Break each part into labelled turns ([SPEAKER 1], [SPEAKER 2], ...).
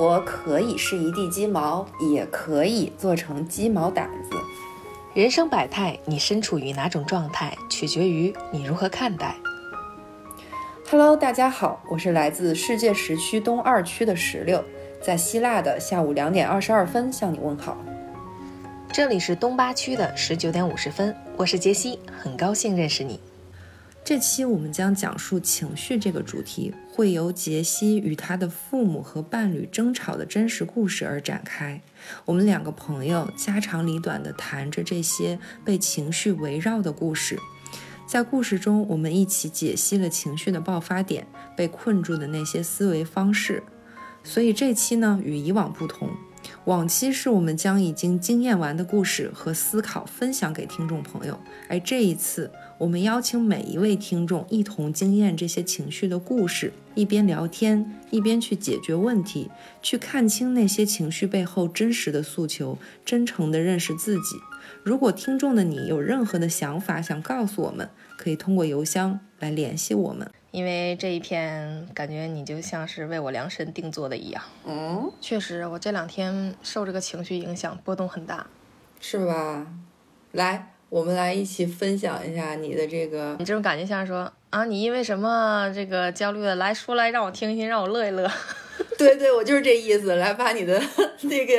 [SPEAKER 1] 生活可以是一地鸡毛，也可以做成鸡毛掸子。
[SPEAKER 2] 人生百态，你身处于哪种状态，取决于你如何看待。
[SPEAKER 1] Hello，大家好，我是来自世界时区东二区的石榴，在希腊的下午两点二十二分向你问好。
[SPEAKER 2] 这里是东八区的十九点五十分，我是杰西，很高兴认识你。
[SPEAKER 1] 这期我们将讲述情绪这个主题，会由杰西与他的父母和伴侣争吵的真实故事而展开。我们两个朋友家长里短地谈着这些被情绪围绕的故事，在故事中，我们一起解析了情绪的爆发点，被困住的那些思维方式。所以这期呢，与以往不同。往期是我们将已经经验完的故事和思考分享给听众朋友，而这一次，我们邀请每一位听众一同经验这些情绪的故事，一边聊天，一边去解决问题，去看清那些情绪背后真实的诉求，真诚地认识自己。如果听众的你有任何的想法想告诉我们，可以通过邮箱来联系我们。
[SPEAKER 2] 因为这一篇感觉你就像是为我量身定做的一样。
[SPEAKER 1] 嗯，
[SPEAKER 2] 确实，我这两天受这个情绪影响，波动很大，
[SPEAKER 1] 是吧？来，我们来一起分享一下你的这个。
[SPEAKER 2] 你这种感觉像是说啊，你因为什么这个焦虑的？来说来让我听一听，让我乐一乐。
[SPEAKER 1] 对对，我就是这意思。来，把你的 那个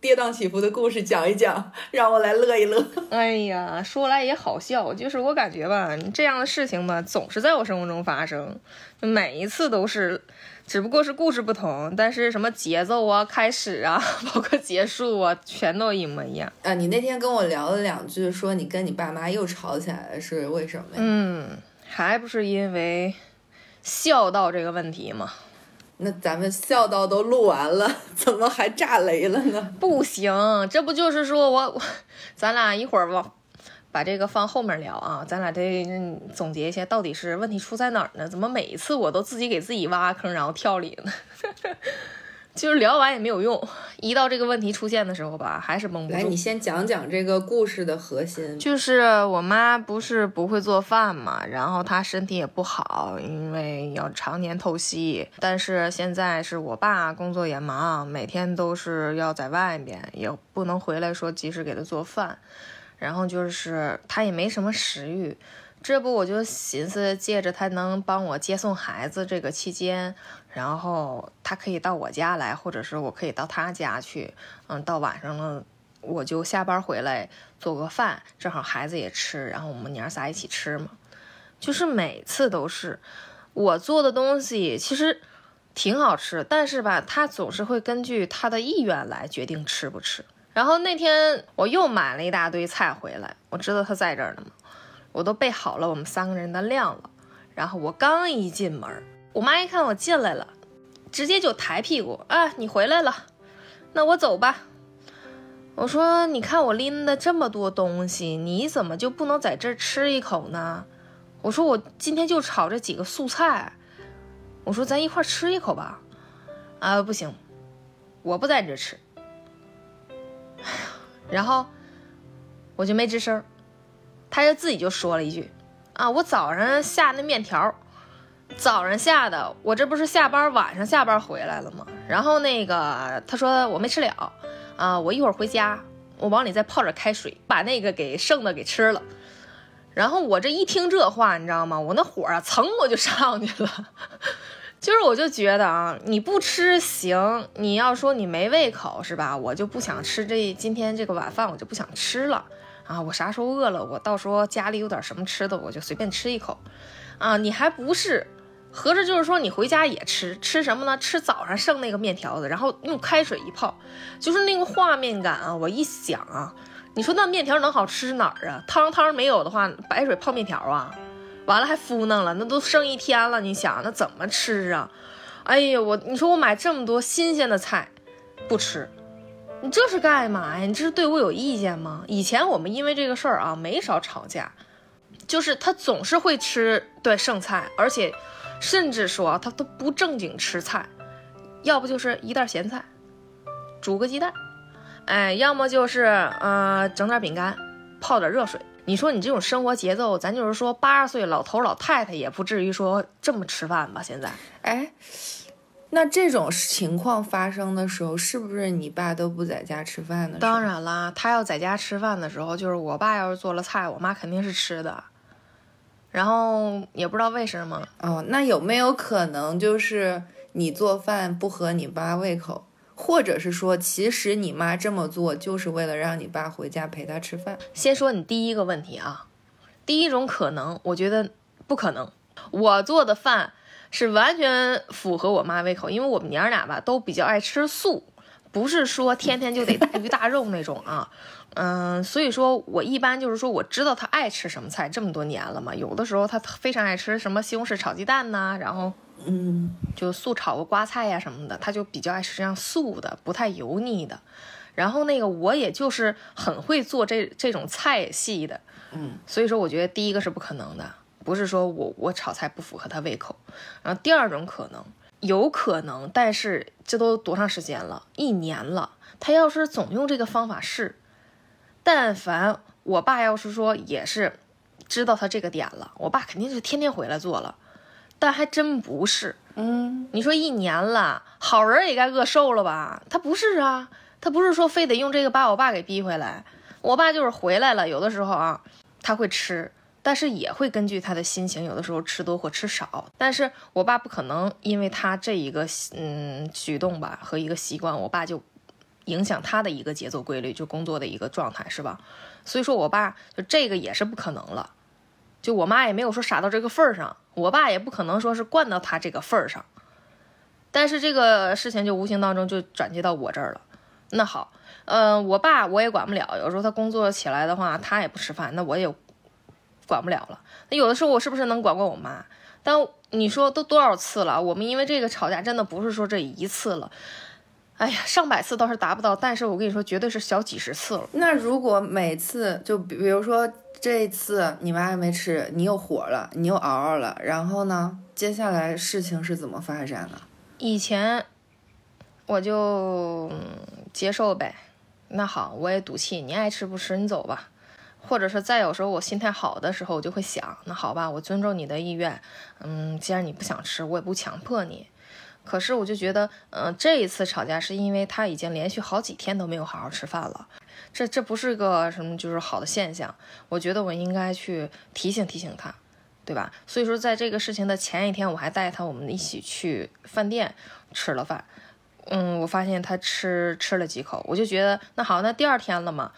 [SPEAKER 1] 跌宕起伏的故事讲一讲，让我来乐一乐。
[SPEAKER 2] 哎呀，说来也好笑，就是我感觉吧，这样的事情吧，总是在我生活中发生，每一次都是，只不过是故事不同，但是什么节奏啊、开始啊，包括结束啊，全都一模一样。
[SPEAKER 1] 啊，你那天跟我聊了两句，说你跟你爸妈又吵起来了，是为什么呀？
[SPEAKER 2] 嗯，还不是因为孝道这个问题吗？
[SPEAKER 1] 那咱们孝道都录完了，怎么还炸雷了呢？
[SPEAKER 2] 不行，这不就是说我我，咱俩一会儿吧，把这个放后面聊啊，咱俩得总结一下，到底是问题出在哪儿呢？怎么每一次我都自己给自己挖坑，然后跳里呢？就是聊完也没有用，一到这个问题出现的时候吧，还是蒙不住。
[SPEAKER 1] 来，你先讲讲这个故事的核心。
[SPEAKER 2] 就是我妈不是不会做饭嘛，然后她身体也不好，因为要常年透析。但是现在是我爸工作也忙，每天都是要在外面，也不能回来说及时给她做饭。然后就是她也没什么食欲。这不，我就寻思借着他能帮我接送孩子这个期间，然后他可以到我家来，或者是我可以到他家去。嗯，到晚上了，我就下班回来做个饭，正好孩子也吃，然后我们娘仨一起吃嘛。就是每次都是我做的东西，其实挺好吃，但是吧，他总是会根据他的意愿来决定吃不吃。然后那天我又买了一大堆菜回来，我知道他在这儿呢嘛。我都备好了我们三个人的量了，然后我刚一进门，我妈一看我进来了，直接就抬屁股啊，你回来了，那我走吧。我说，你看我拎的这么多东西，你怎么就不能在这儿吃一口呢？我说我今天就炒这几个素菜，我说咱一块吃一口吧。啊，不行，我不在这吃。然后我就没吱声。他就自己就说了一句：“啊，我早上下那面条，早上下的，我这不是下班晚上下班回来了吗？然后那个他说我没吃了，啊，我一会儿回家，我往里再泡点开水，把那个给剩的给吃了。然后我这一听这话，你知道吗？我那火啊，噌我就上去了。就是我就觉得啊，你不吃行，你要说你没胃口是吧？我就不想吃这今天这个晚饭，我就不想吃了。”啊，我啥时候饿了，我到时候家里有点什么吃的，我就随便吃一口。啊，你还不是，合着就是说你回家也吃，吃什么呢？吃早上剩那个面条子，然后用开水一泡，就是那个画面感啊！我一想啊，你说那面条能好吃哪儿啊？汤汤没有的话，白水泡面条啊，完了还敷弄了，那都剩一天了，你想那怎么吃啊？哎呀，我你说我买这么多新鲜的菜，不吃。你这是干嘛呀？你这是对我有意见吗？以前我们因为这个事儿啊没少吵架，就是他总是会吃对剩菜，而且甚至说他都不正经吃菜，要不就是一袋咸菜，煮个鸡蛋，哎，要么就是呃整点饼干，泡点热水。你说你这种生活节奏，咱就是说八十岁老头老太太也不至于说这么吃饭吧？现在，
[SPEAKER 1] 哎。那这种情况发生的时候，是不是你爸都不在家吃饭呢？
[SPEAKER 2] 当然啦，他要在家吃饭的时候，就是我爸要是做了菜，我妈肯定是吃的。然后也不知道为什么
[SPEAKER 1] 哦，那有没有可能就是你做饭不合你爸胃口，或者是说其实你妈这么做就是为了让你爸回家陪她吃饭？
[SPEAKER 2] 先说你第一个问题啊，第一种可能，我觉得不可能，我做的饭。是完全符合我妈胃口，因为我们娘俩吧都比较爱吃素，不是说天天就得大鱼大肉那种啊，嗯，所以说我一般就是说我知道他爱吃什么菜，这么多年了嘛，有的时候他非常爱吃什么西红柿炒鸡蛋呐，然后
[SPEAKER 1] 嗯，
[SPEAKER 2] 就素炒个瓜菜呀什么的，他就比较爱吃这样素的，不太油腻的，然后那个我也就是很会做这这种菜系的，
[SPEAKER 1] 嗯，
[SPEAKER 2] 所以说我觉得第一个是不可能的。不是说我我炒菜不符合他胃口，然后第二种可能有可能，但是这都多长时间了？一年了，他要是总用这个方法试，但凡我爸要是说也是知道他这个点了，我爸肯定是天天回来做了，但还真不是。
[SPEAKER 1] 嗯，
[SPEAKER 2] 你说一年了，好人也该饿瘦了吧？他不是啊，他不是说非得用这个把我爸给逼回来，我爸就是回来了，有的时候啊他会吃。但是也会根据他的心情，有的时候吃多或吃少。但是我爸不可能因为他这一个嗯举动吧和一个习惯，我爸就影响他的一个节奏规律，就工作的一个状态，是吧？所以说我爸就这个也是不可能了。就我妈也没有说傻到这个份儿上，我爸也不可能说是惯到他这个份儿上。但是这个事情就无形当中就转接到我这儿了。那好，嗯，我爸我也管不了，有时候他工作起来的话，他也不吃饭，那我也。管不了了，那有的时候我是不是能管管我妈？但你说都多少次了？我们因为这个吵架，真的不是说这一次了。哎呀，上百次倒是达不到，但是我跟你说，绝对是小几十次了。
[SPEAKER 1] 那如果每次就比如说这次你妈还没吃，你又火了，你又嗷嗷了，然后呢，接下来事情是怎么发展的？
[SPEAKER 2] 以前我就接受呗。那好，我也赌气，你爱吃不吃，你走吧。或者是再有时候我心态好的时候，我就会想，那好吧，我尊重你的意愿，嗯，既然你不想吃，我也不强迫你。可是我就觉得，嗯，这一次吵架是因为他已经连续好几天都没有好好吃饭了，这这不是个什么就是好的现象。我觉得我应该去提醒提醒他，对吧？所以说，在这个事情的前一天，我还带他我们一起去饭店吃了饭，嗯，我发现他吃吃了几口，我就觉得那好，那第二天了嘛。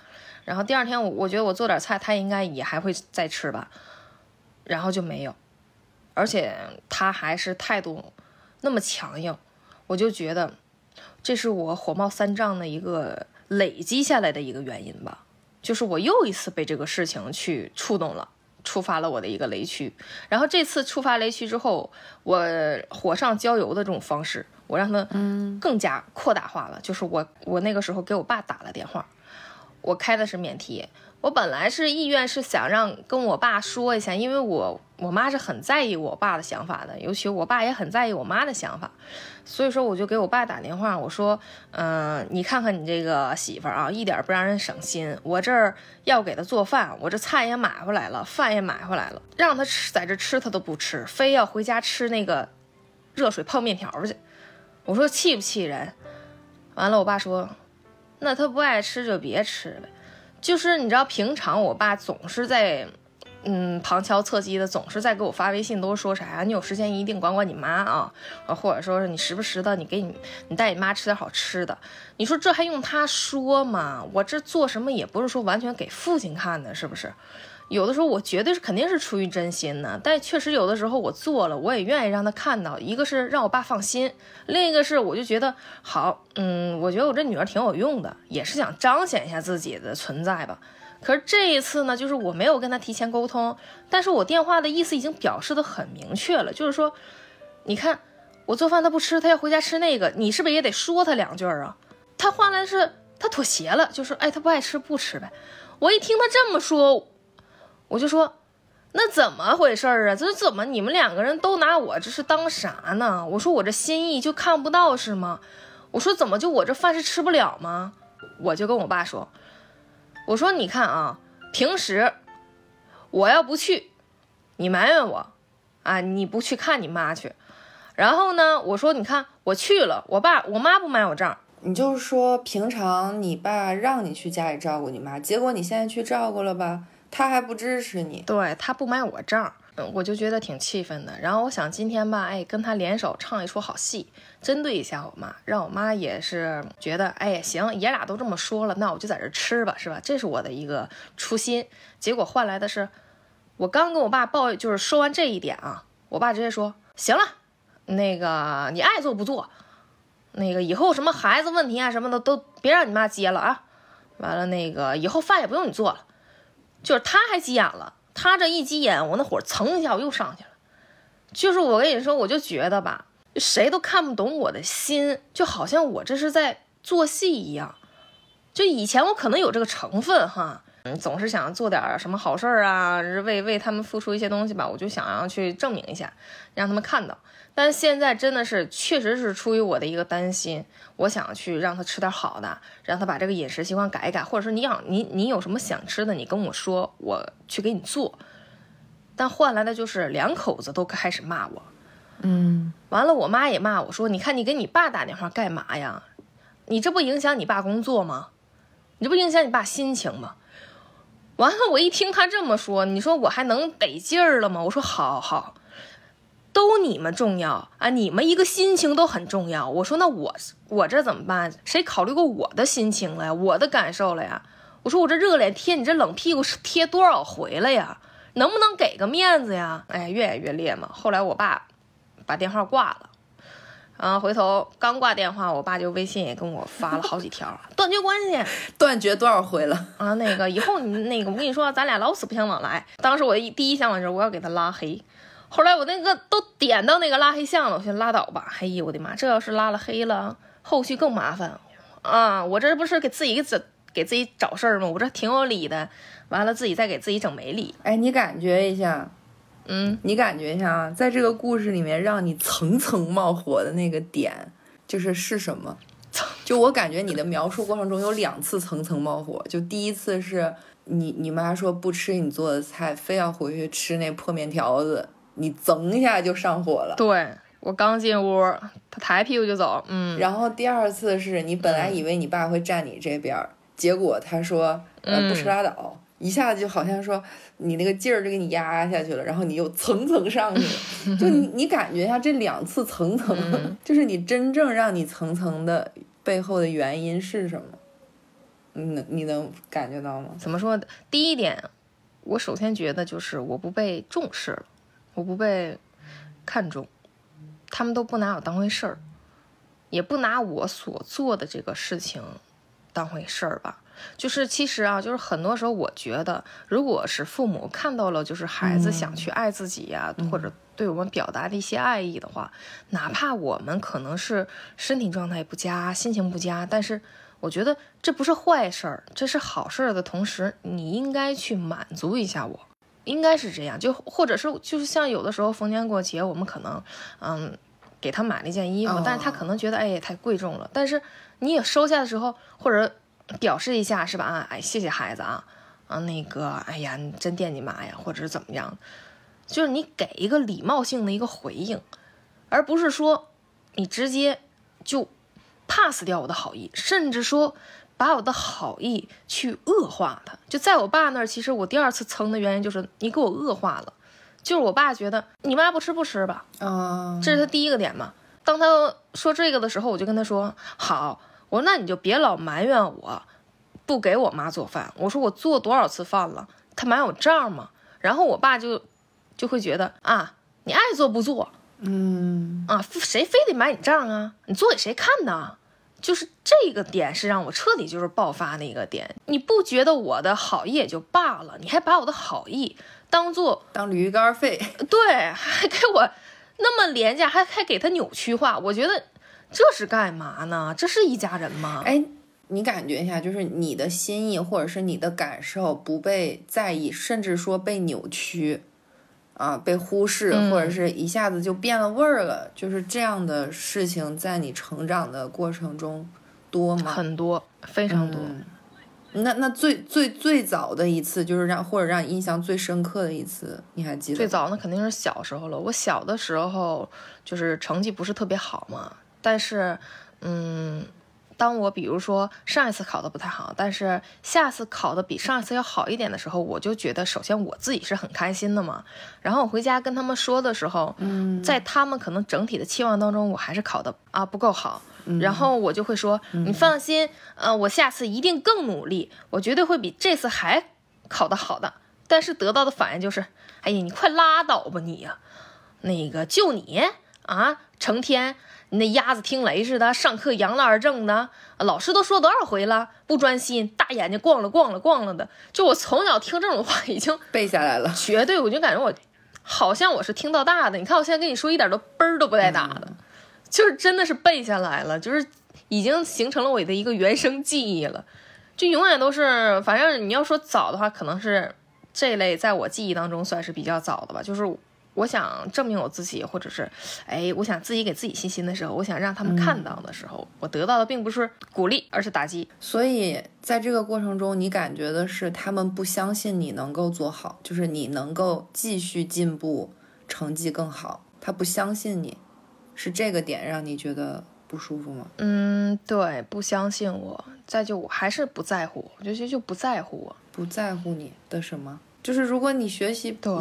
[SPEAKER 2] 然后第二天我我觉得我做点菜，他应该也还会再吃吧，然后就没有，而且他还是态度那么强硬，我就觉得这是我火冒三丈的一个累积下来的一个原因吧，就是我又一次被这个事情去触动了，触发了我的一个雷区。然后这次触发雷区之后，我火上浇油的这种方式，我让他嗯更加扩大化了，就是我我那个时候给我爸打了电话。我开的是免提，我本来是意愿是想让跟我爸说一下，因为我我妈是很在意我爸的想法的，尤其我爸也很在意我妈的想法，所以说我就给我爸打电话，我说，嗯，你看看你这个媳妇儿啊，一点不让人省心，我这儿要给她做饭，我这菜也买回来了，饭也买回来了，让她吃在这吃她都不吃，非要回家吃那个热水泡面条去，我说气不气人？完了，我爸说。那他不爱吃就别吃呗，就是你知道，平常我爸总是在，嗯，旁敲侧击的，总是在给我发微信，都说啥呀？你有时间一定管管你妈啊，或者说是你时不时的，你给你你带你妈吃点好吃的。你说这还用他说吗？我这做什么也不是说完全给父亲看的，是不是？有的时候我绝对是肯定是出于真心的，但确实有的时候我做了，我也愿意让他看到。一个是让我爸放心，另一个是我就觉得好，嗯，我觉得我这女儿挺有用的，也是想彰显一下自己的存在吧。可是这一次呢，就是我没有跟他提前沟通，但是我电话的意思已经表示的很明确了，就是说，你看我做饭他不吃，他要回家吃那个，你是不是也得说他两句啊？他换来是他妥协了，就是哎，他不爱吃不吃呗。我一听他这么说。我就说，那怎么回事儿啊？这怎么你们两个人都拿我这是当啥呢？我说我这心意就看不到是吗？我说怎么就我这饭是吃不了吗？我就跟我爸说，我说你看啊，平时我要不去，你埋怨我，啊你不去看你妈去，然后呢，我说你看我去了，我爸我妈不买我账。
[SPEAKER 1] 你就是说平常你爸让你去家里照顾你妈，结果你现在去照顾了吧，他还不支持你。
[SPEAKER 2] 对他不买我账，嗯，我就觉得挺气愤的。然后我想今天吧，哎，跟他联手唱一出好戏，针对一下我妈，让我妈也是觉得，哎，行，爷俩都这么说了，那我就在这吃吧，是吧？这是我的一个初心。结果换来的是，我刚跟我爸报，就是说完这一点啊，我爸直接说，行了，那个你爱做不做。那个以后什么孩子问题啊什么的都别让你妈接了啊，完了那个以后饭也不用你做了，就是他还急眼了，他这一急眼，我那火蹭一下我又上去了，就是我跟你说，我就觉得吧，谁都看不懂我的心，就好像我这是在做戏一样，就以前我可能有这个成分哈。嗯，总是想做点什么好事儿啊，为为他们付出一些东西吧，我就想要去证明一下，让他们看到。但现在真的是，确实是出于我的一个担心，我想去让他吃点好的，让他把这个饮食习惯改一改，或者说你想你你有什么想吃的，你跟我说，我去给你做。但换来的就是两口子都开始骂我，
[SPEAKER 1] 嗯，
[SPEAKER 2] 完了我妈也骂我说，你看你给你爸打电话干嘛呀？你这不影响你爸工作吗？你这不影响你爸心情吗？完了，我一听他这么说，你说我还能得劲儿了吗？我说好好，都你们重要啊，你们一个心情都很重要。我说那我我这怎么办？谁考虑过我的心情了呀？我的感受了呀？我说我这热脸贴你这冷屁股是贴多少回了呀？能不能给个面子呀？哎，越演越烈嘛。后来我爸把电话挂了。然后回头刚挂电话，我爸就微信也跟我发了好几条，断绝关系，
[SPEAKER 1] 断绝多少回了
[SPEAKER 2] 啊？那个以后你那个我跟你说，咱俩老死不相往来。当时我的第一想法就是我要给他拉黑，后来我那个都点到那个拉黑项了，我先拉倒吧。哎呀，我的妈，这要是拉了黑了，后续更麻烦啊！我这不是给自己整给自己找事儿吗？我这挺有理的，完了自己再给自己整没理。
[SPEAKER 1] 哎，你感觉一下。
[SPEAKER 2] 嗯，
[SPEAKER 1] 你感觉一下啊，在这个故事里面，让你层层冒火的那个点，就是是什么？就我感觉你的描述过程中有两次层层冒火。就第一次是你你妈说不吃你做的菜，非要回去吃那破面条子，你噌一下就上火了。
[SPEAKER 2] 对我刚进屋，他抬屁股就走。嗯。
[SPEAKER 1] 然后第二次是你本来以为你爸会站你这边，结果他说呃不吃拉倒。一下子就好像说你那个劲儿就给你压下去了，然后你又层层上去了，就你 你感觉一下这两次层层，就是你真正让你层层的背后的原因是什么？你能你能感觉到吗？
[SPEAKER 2] 怎么说？第一点，我首先觉得就是我不被重视了，我不被看重，他们都不拿我当回事儿，也不拿我所做的这个事情当回事儿吧。就是其实啊，就是很多时候，我觉得，如果是父母看到了，就是孩子想去爱自己呀，或者对我们表达的一些爱意的话，哪怕我们可能是身体状态不佳、心情不佳，但是我觉得这不是坏事儿，这是好事儿的同时，你应该去满足一下我，应该是这样。就或者是就是像有的时候逢年过节，我们可能嗯给他买了一件衣服，但是他可能觉得哎也太贵重了，但是你也收下的时候或者。表示一下是吧？啊，哎，谢谢孩子啊，啊，那个，哎呀，你真惦记妈呀，或者是怎么样？就是你给一个礼貌性的一个回应，而不是说你直接就 pass 掉我的好意，甚至说把我的好意去恶化它。就在我爸那儿，其实我第二次蹭的原因就是你给我恶化了，就是我爸觉得你妈不吃不吃吧，
[SPEAKER 1] 啊，
[SPEAKER 2] 这是他第一个点嘛。当他说这个的时候，我就跟他说好。我说那你就别老埋怨我，不给我妈做饭。我说我做多少次饭了，他买我账吗？然后我爸就就会觉得啊，你爱做不做，
[SPEAKER 1] 嗯
[SPEAKER 2] 啊，谁非得买你账啊？你做给谁看呢？就是这个点是让我彻底就是爆发的一个点。你不觉得我的好意也就罢了，你还把我的好意当做
[SPEAKER 1] 当驴肝肺，
[SPEAKER 2] 对，还给我那么廉价，还还给他扭曲化，我觉得。这是干嘛呢？这是一家人吗？
[SPEAKER 1] 哎，你感觉一下，就是你的心意或者是你的感受不被在意，甚至说被扭曲，啊，被忽视，或者是一下子就变了味儿了，就是这样的事情，在你成长的过程中多吗？
[SPEAKER 2] 很多，非常多。
[SPEAKER 1] 那那最最最早的一次，就是让或者让你印象最深刻的一次，你还记得？
[SPEAKER 2] 最早那肯定是小时候了。我小的时候就是成绩不是特别好嘛，但是，嗯。当我比如说上一次考的不太好，但是下次考的比上一次要好一点的时候，我就觉得首先我自己是很开心的嘛。然后我回家跟他们说的时候，
[SPEAKER 1] 嗯，
[SPEAKER 2] 在他们可能整体的期望当中，我还是考的啊不够好。然后我就会说，你放心，呃，我下次一定更努力，我绝对会比这次还考得好的。但是得到的反应就是，哎呀，你快拉倒吧你呀，那个就你啊，成天。那鸭子听雷似的，上课扬了二正的，老师都说多少回了，不专心，大眼睛逛了逛了逛了的。就我从小听这种话，已经
[SPEAKER 1] 背下来了，
[SPEAKER 2] 绝对，我就感觉我好像我是听到大的。你看我现在跟你说，一点都嘣儿都不带打的，就是真的是背下来了，就是已经形成了我的一个原生记忆了，就永远都是。反正你要说早的话，可能是这类在我记忆当中算是比较早的吧，就是。我想证明我自己，或者是，哎，我想自己给自己信心的时候，我想让他们看到的时候，我得到的并不是鼓励，而是打击。
[SPEAKER 1] 所以在这个过程中，你感觉的是他们不相信你能够做好，就是你能够继续进步，成绩更好，他不相信你，是这个点让你觉得不舒服吗？
[SPEAKER 2] 嗯，对，不相信我，再就我还是不在乎，我觉得就不在乎我，
[SPEAKER 1] 不在乎你的什么？就是如果你学习
[SPEAKER 2] 对。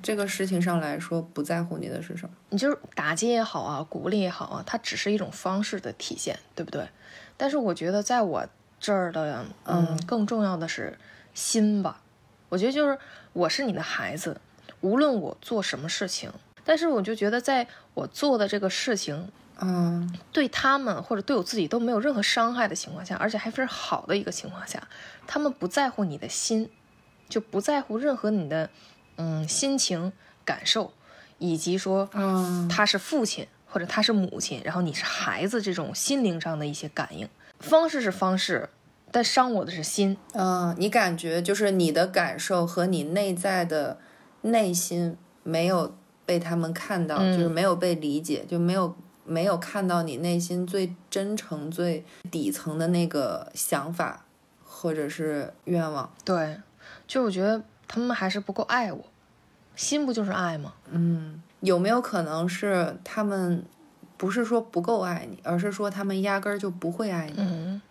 [SPEAKER 1] 这个事情上来说，不在乎你的是什么？
[SPEAKER 2] 你就是打击也好啊，鼓励也好啊，它只是一种方式的体现，对不对？但是我觉得在我这儿的，嗯，更重要的是心吧。我觉得就是我是你的孩子，无论我做什么事情，但是我就觉得在我做的这个事情，
[SPEAKER 1] 嗯，
[SPEAKER 2] 对他们或者对我自己都没有任何伤害的情况下，而且还非常好的一个情况下，他们不在乎你的心，就不在乎任何你的。嗯，心情感受，以及说，
[SPEAKER 1] 嗯，
[SPEAKER 2] 他是父亲或者他是母亲，然后你是孩子，这种心灵上的一些感应方式是方式，但伤我的是心。
[SPEAKER 1] 嗯，你感觉就是你的感受和你内在的内心没有被他们看到，就是没有被理解，就没有没有看到你内心最真诚、最底层的那个想法或者是愿望。
[SPEAKER 2] 对，就我觉得。他们还是不够爱我，心不就是爱吗？
[SPEAKER 1] 嗯，有没有可能是他们不是说不够爱你，而是说他们压根儿就不会爱你？
[SPEAKER 2] 嗯，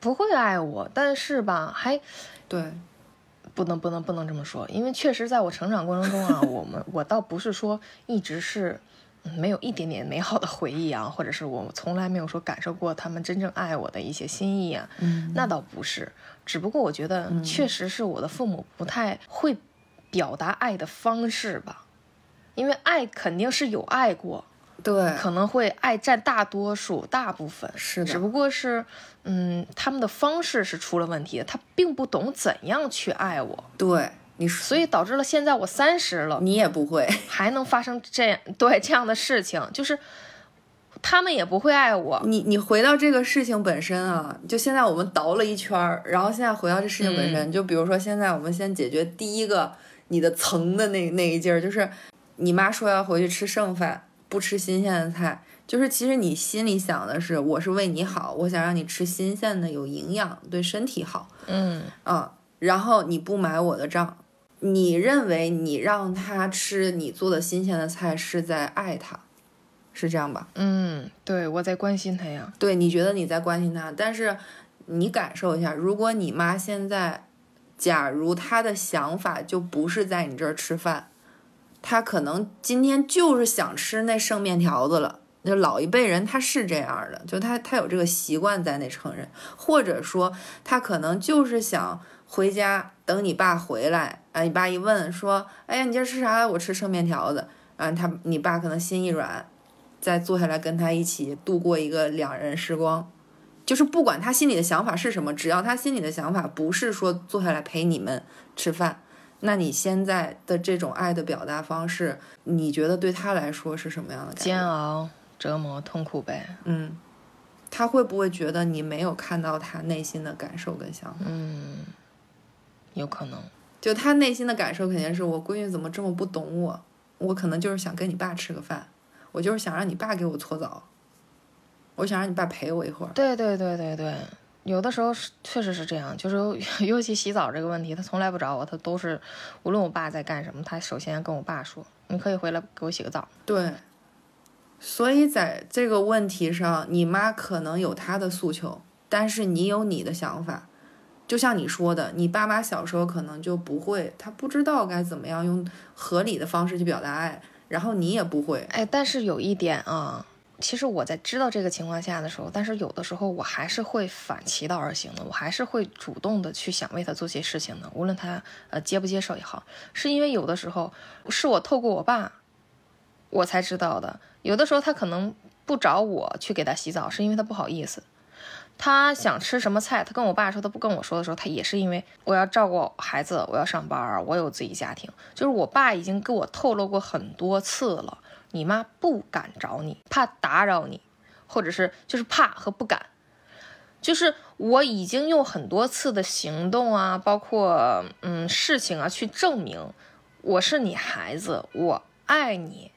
[SPEAKER 2] 不会爱我，但是吧，还
[SPEAKER 1] 对，
[SPEAKER 2] 不能不能不能这么说，因为确实在我成长过程中啊，我们我倒不是说一直是没有一点点美好的回忆啊，或者是我从来没有说感受过他们真正爱我的一些心意啊，
[SPEAKER 1] 嗯，
[SPEAKER 2] 那倒不是。只不过我觉得，确实是我的父母不太会表达爱的方式吧，因为爱肯定是有爱过，
[SPEAKER 1] 对，
[SPEAKER 2] 可能会爱占大多数、大部分，
[SPEAKER 1] 是的。
[SPEAKER 2] 只不过是，嗯，他们的方式是出了问题，他并不懂怎样去爱我，
[SPEAKER 1] 对你，
[SPEAKER 2] 所以导致了现在我三十了，
[SPEAKER 1] 你也不会，
[SPEAKER 2] 还能发生这样对这样的事情，就是。他们也不会爱我。
[SPEAKER 1] 你你回到这个事情本身啊，就现在我们倒了一圈儿，然后现在回到这事情本身，就比如说现在我们先解决第一个你的层的那那一劲儿，就是你妈说要回去吃剩饭，不吃新鲜的菜，就是其实你心里想的是我是为你好，我想让你吃新鲜的、有营养、对身体好。
[SPEAKER 2] 嗯
[SPEAKER 1] 啊，然后你不买我的账，你认为你让他吃你做的新鲜的菜是在爱他。是这样吧？
[SPEAKER 2] 嗯，对，我在关心他呀。
[SPEAKER 1] 对，你觉得你在关心他，但是你感受一下，如果你妈现在，假如她的想法就不是在你这儿吃饭，她可能今天就是想吃那剩面条子了。就老一辈人他是这样的，就他他有这个习惯在那承认，或者说他可能就是想回家等你爸回来啊，你爸一问说，哎呀，你今儿吃啥？我吃剩面条子。啊，他你爸可能心一软。再坐下来跟他一起度过一个两人时光，就是不管他心里的想法是什么，只要他心里的想法不是说坐下来陪你们吃饭，那你现在的这种爱的表达方式，你觉得对他来说是什么样的？
[SPEAKER 2] 煎熬、折磨、痛苦呗。
[SPEAKER 1] 嗯，他会不会觉得你没有看到他内心的感受跟想法？
[SPEAKER 2] 嗯，有可能。
[SPEAKER 1] 就他内心的感受肯定是我闺女怎么这么不懂我，我可能就是想跟你爸吃个饭。我就是想让你爸给我搓澡，我想让你爸陪我一会儿。
[SPEAKER 2] 对对对对对，有的时候是确实是这样，就是 尤其洗澡这个问题，他从来不找我，他都是无论我爸在干什么，他首先跟我爸说：“你可以回来给我洗个澡。”
[SPEAKER 1] 对，所以在这个问题上，你妈可能有她的诉求，但是你有你的想法。就像你说的，你爸妈小时候可能就不会，他不知道该怎么样用合理的方式去表达爱，然后你也不会。
[SPEAKER 2] 哎，但是有一点啊。其实我在知道这个情况下的时候，但是有的时候我还是会反其道而行的，我还是会主动的去想为他做些事情的，无论他呃接不接受也好，是因为有的时候是我透过我爸，我才知道的。有的时候他可能不找我去给他洗澡，是因为他不好意思。他想吃什么菜，他跟我爸说，他不跟我说的时候，他也是因为我要照顾孩子，我要上班，我有自己家庭。就是我爸已经跟我透露过很多次了。你妈不敢找你，怕打扰你，或者是就是怕和不敢，就是我已经用很多次的行动啊，包括嗯事情啊，去证明我是你孩子，我爱你，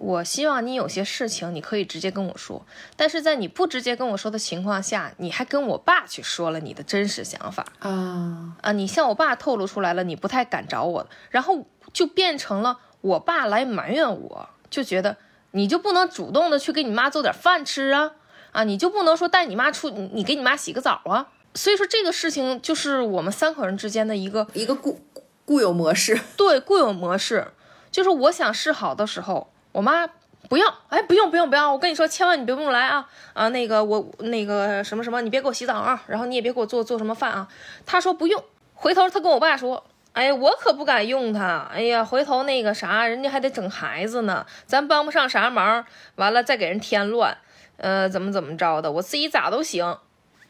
[SPEAKER 2] 我希望你有些事情你可以直接跟我说，但是在你不直接跟我说的情况下，你还跟我爸去说了你的真实想法
[SPEAKER 1] 啊
[SPEAKER 2] 啊，你向我爸透露出来了，你不太敢找我，然后就变成了我爸来埋怨我。就觉得你就不能主动的去给你妈做点饭吃啊啊，你就不能说带你妈出你给你妈洗个澡啊？所以说这个事情就是我们三口人之间的一个
[SPEAKER 1] 一个固固有模式。
[SPEAKER 2] 对，固有模式就是我想示好的时候，我妈不要，哎，不用不用不要，我跟你说，千万你别不用来啊啊，那个我那个什么什么，你别给我洗澡啊，然后你也别给我做做什么饭啊。她说不用，回头她跟我爸说。哎，我可不敢用它。哎呀，回头那个啥，人家还得整孩子呢，咱帮不上啥忙。完了再给人添乱，呃，怎么怎么着的，我自己咋都行。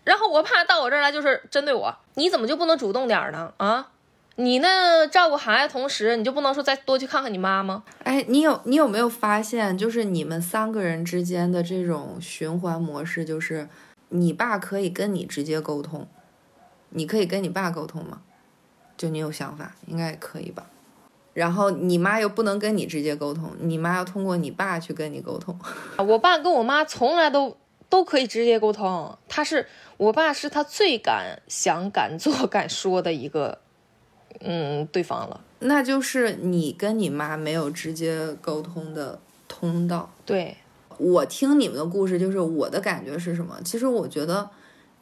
[SPEAKER 2] 然后我怕到我这儿来就是针对我，你怎么就不能主动点儿呢？啊，你那照顾孩子同时，你就不能说再多去看看你妈吗？
[SPEAKER 1] 哎，你有你有没有发现，就是你们三个人之间的这种循环模式，就是你爸可以跟你直接沟通，你可以跟你爸沟通吗？就你有想法，应该也可以吧。然后你妈又不能跟你直接沟通，你妈要通过你爸去跟你沟通。
[SPEAKER 2] 我爸跟我妈从来都都可以直接沟通，他是我爸是他最敢想、敢做、敢说的一个，嗯，对方了。
[SPEAKER 1] 那就是你跟你妈没有直接沟通的通道。
[SPEAKER 2] 对
[SPEAKER 1] 我听你们的故事，就是我的感觉是什么？其实我觉得。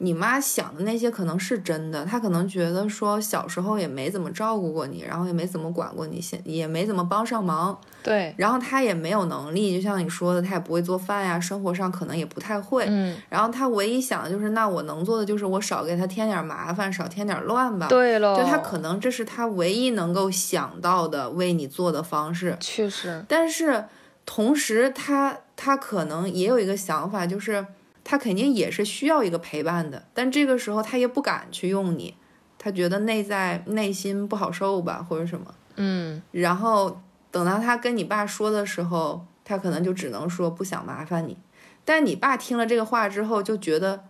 [SPEAKER 1] 你妈想的那些可能是真的，她可能觉得说小时候也没怎么照顾过你，然后也没怎么管过你，现也没怎么帮上忙。
[SPEAKER 2] 对，
[SPEAKER 1] 然后她也没有能力，就像你说的，她也不会做饭呀，生活上可能也不太会。
[SPEAKER 2] 嗯，
[SPEAKER 1] 然后她唯一想的就是，那我能做的就是我少给她添点麻烦，少添点乱吧。
[SPEAKER 2] 对
[SPEAKER 1] 喽，就她可能这是她唯一能够想到的为你做的方式。
[SPEAKER 2] 确实，
[SPEAKER 1] 但是同时她她可能也有一个想法，就是。他肯定也是需要一个陪伴的，但这个时候他也不敢去用你，他觉得内在内心不好受吧，或者什么，
[SPEAKER 2] 嗯。
[SPEAKER 1] 然后等到他跟你爸说的时候，他可能就只能说不想麻烦你。但你爸听了这个话之后，就觉得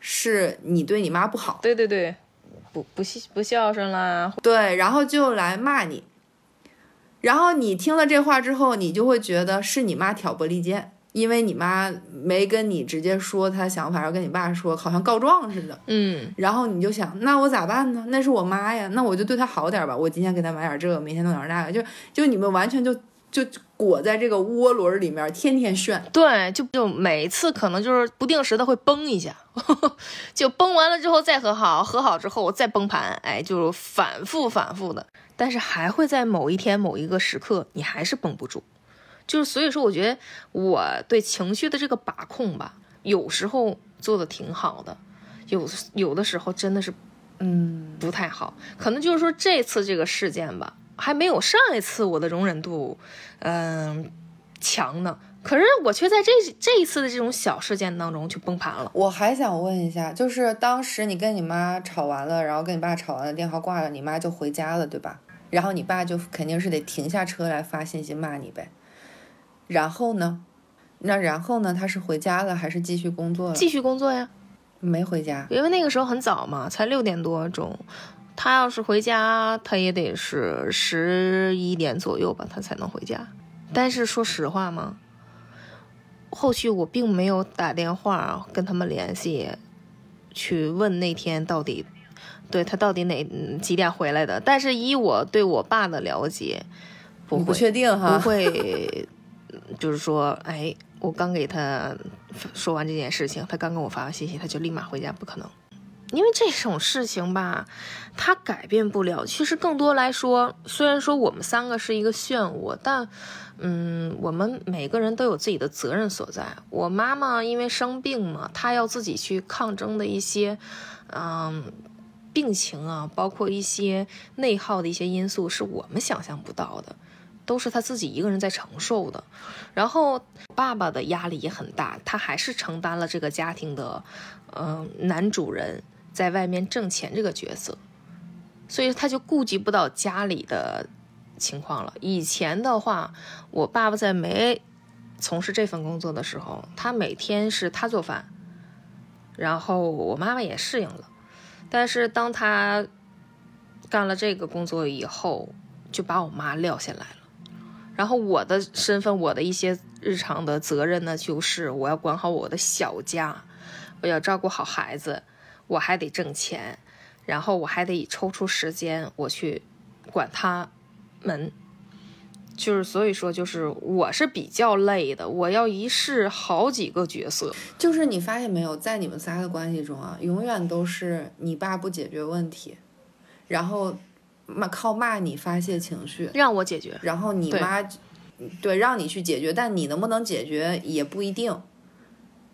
[SPEAKER 1] 是你对你妈不好，
[SPEAKER 2] 对对对，不不孝不孝顺啦，
[SPEAKER 1] 对，然后就来骂你。然后你听了这话之后，你就会觉得是你妈挑拨离间。因为你妈没跟你直接说她想法，然后跟你爸说，好像告状似的。
[SPEAKER 2] 嗯，
[SPEAKER 1] 然后你就想，那我咋办呢？那是我妈呀，那我就对她好点吧。我今天给她买点这个，明天弄点那个，就就你们完全就就裹在这个涡轮里面，天天炫。
[SPEAKER 2] 对，就就每次可能就是不定时的会崩一下，就崩完了之后再和好，和好之后再崩盘，哎，就反复反复的，但是还会在某一天某一个时刻，你还是绷不住。就是所以说，我觉得我对情绪的这个把控吧，有时候做的挺好的，有有的时候真的是，嗯，不太好。可能就是说这次这个事件吧，还没有上一次我的容忍度，嗯，强呢。可是我却在这这一次的这种小事件当中就崩盘了。
[SPEAKER 1] 我还想问一下，就是当时你跟你妈吵完了，然后跟你爸吵完了，电话挂了，你妈就回家了，对吧？然后你爸就肯定是得停下车来发信息骂你呗。然后呢？那然后呢？他是回家了还是继续工作了？
[SPEAKER 2] 继续工作呀，
[SPEAKER 1] 没回家，
[SPEAKER 2] 因为那个时候很早嘛，才六点多钟。他要是回家，他也得是十一点左右吧，他才能回家。但是说实话嘛，后续我并没有打电话跟他们联系，去问那天到底，对他到底哪几点回来的。但是以我对我爸的了解，不
[SPEAKER 1] 不确定哈，
[SPEAKER 2] 不会，就是说，哎，我刚给他说完这件事情，他刚跟我发完信息，他就立马回家，不可能。因为这种事情吧，他改变不了。其实更多来说，虽然说我们三个是一个漩涡，但，嗯，我们每个人都有自己的责任所在。我妈妈因为生病嘛，她要自己去抗争的一些，嗯，病情啊，包括一些内耗的一些因素，是我们想象不到的，都是他自己一个人在承受的。然后爸爸的压力也很大，他还是承担了这个家庭的，嗯，男主人。在外面挣钱这个角色，所以他就顾及不到家里的情况了。以前的话，我爸爸在没从事这份工作的时候，他每天是他做饭，然后我妈妈也适应了。但是当他干了这个工作以后，就把我妈撂下来了。然后我的身份，我的一些日常的责任呢，就是我要管好我的小家，我要照顾好孩子。我还得挣钱，然后我还得抽出时间我去管他们，就是所以说，就是我是比较累的，我要一试好几个角色。
[SPEAKER 1] 就是你发现没有，在你们仨的关系中啊，永远都是你爸不解决问题，然后骂靠骂你发泄情绪，
[SPEAKER 2] 让我解决，
[SPEAKER 1] 然后你妈对让你去解决，但你能不能解决也不一定。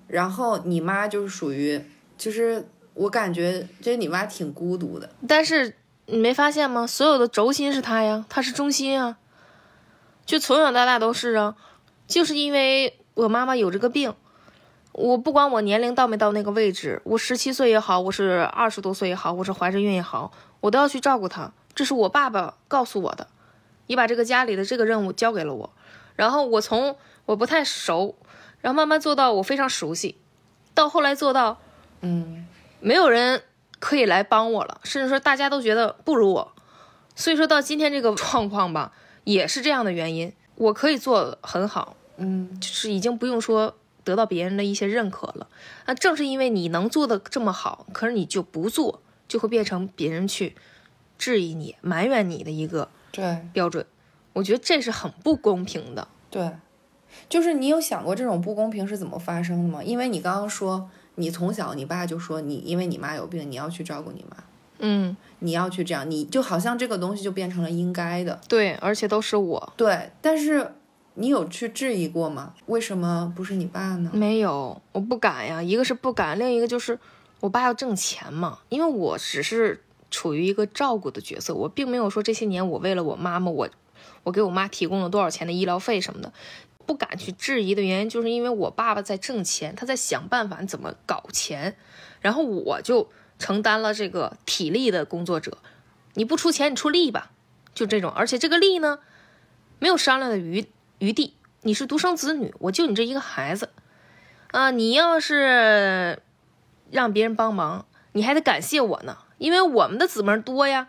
[SPEAKER 1] 然后你妈就是属于就是。我感觉这你妈挺孤独的，
[SPEAKER 2] 但是你没发现吗？所有的轴心是她呀，她是中心啊，就从小到大都是啊。就是因为我妈妈有这个病，我不管我年龄到没到那个位置，我十七岁也好，我是二十多岁也好，我是怀着孕也好，我都要去照顾她。这是我爸爸告诉我的，你把这个家里的这个任务交给了我，然后我从我不太熟，然后慢慢做到我非常熟悉，到后来做到，
[SPEAKER 1] 嗯。
[SPEAKER 2] 没有人可以来帮我了，甚至说大家都觉得不如我，所以说到今天这个状况吧，也是这样的原因。我可以做很好，
[SPEAKER 1] 嗯，
[SPEAKER 2] 就是已经不用说得到别人的一些认可了。那正是因为你能做的这么好，可是你就不做，就会变成别人去质疑你、埋怨你的一个
[SPEAKER 1] 对
[SPEAKER 2] 标准。我觉得这是很不公平的。
[SPEAKER 1] 对，就是你有想过这种不公平是怎么发生的吗？因为你刚刚说。你从小，你爸就说你，因为你妈有病，你要去照顾你妈，
[SPEAKER 2] 嗯，
[SPEAKER 1] 你要去这样，你就好像这个东西就变成了应该的，
[SPEAKER 2] 对，而且都是我，
[SPEAKER 1] 对，但是你有去质疑过吗？为什么不是你爸呢？
[SPEAKER 2] 没有，我不敢呀，一个是不敢，另一个就是我爸要挣钱嘛，因为我只是处于一个照顾的角色，我并没有说这些年我为了我妈妈，我我给我妈提供了多少钱的医疗费什么的。不敢去质疑的原因，就是因为我爸爸在挣钱，他在想办法怎么搞钱，然后我就承担了这个体力的工作者。你不出钱，你出力吧，就这种。而且这个力呢，没有商量的余余地。你是独生子女，我就你这一个孩子啊，你要是让别人帮忙，你还得感谢我呢，因为我们的姊妹多呀。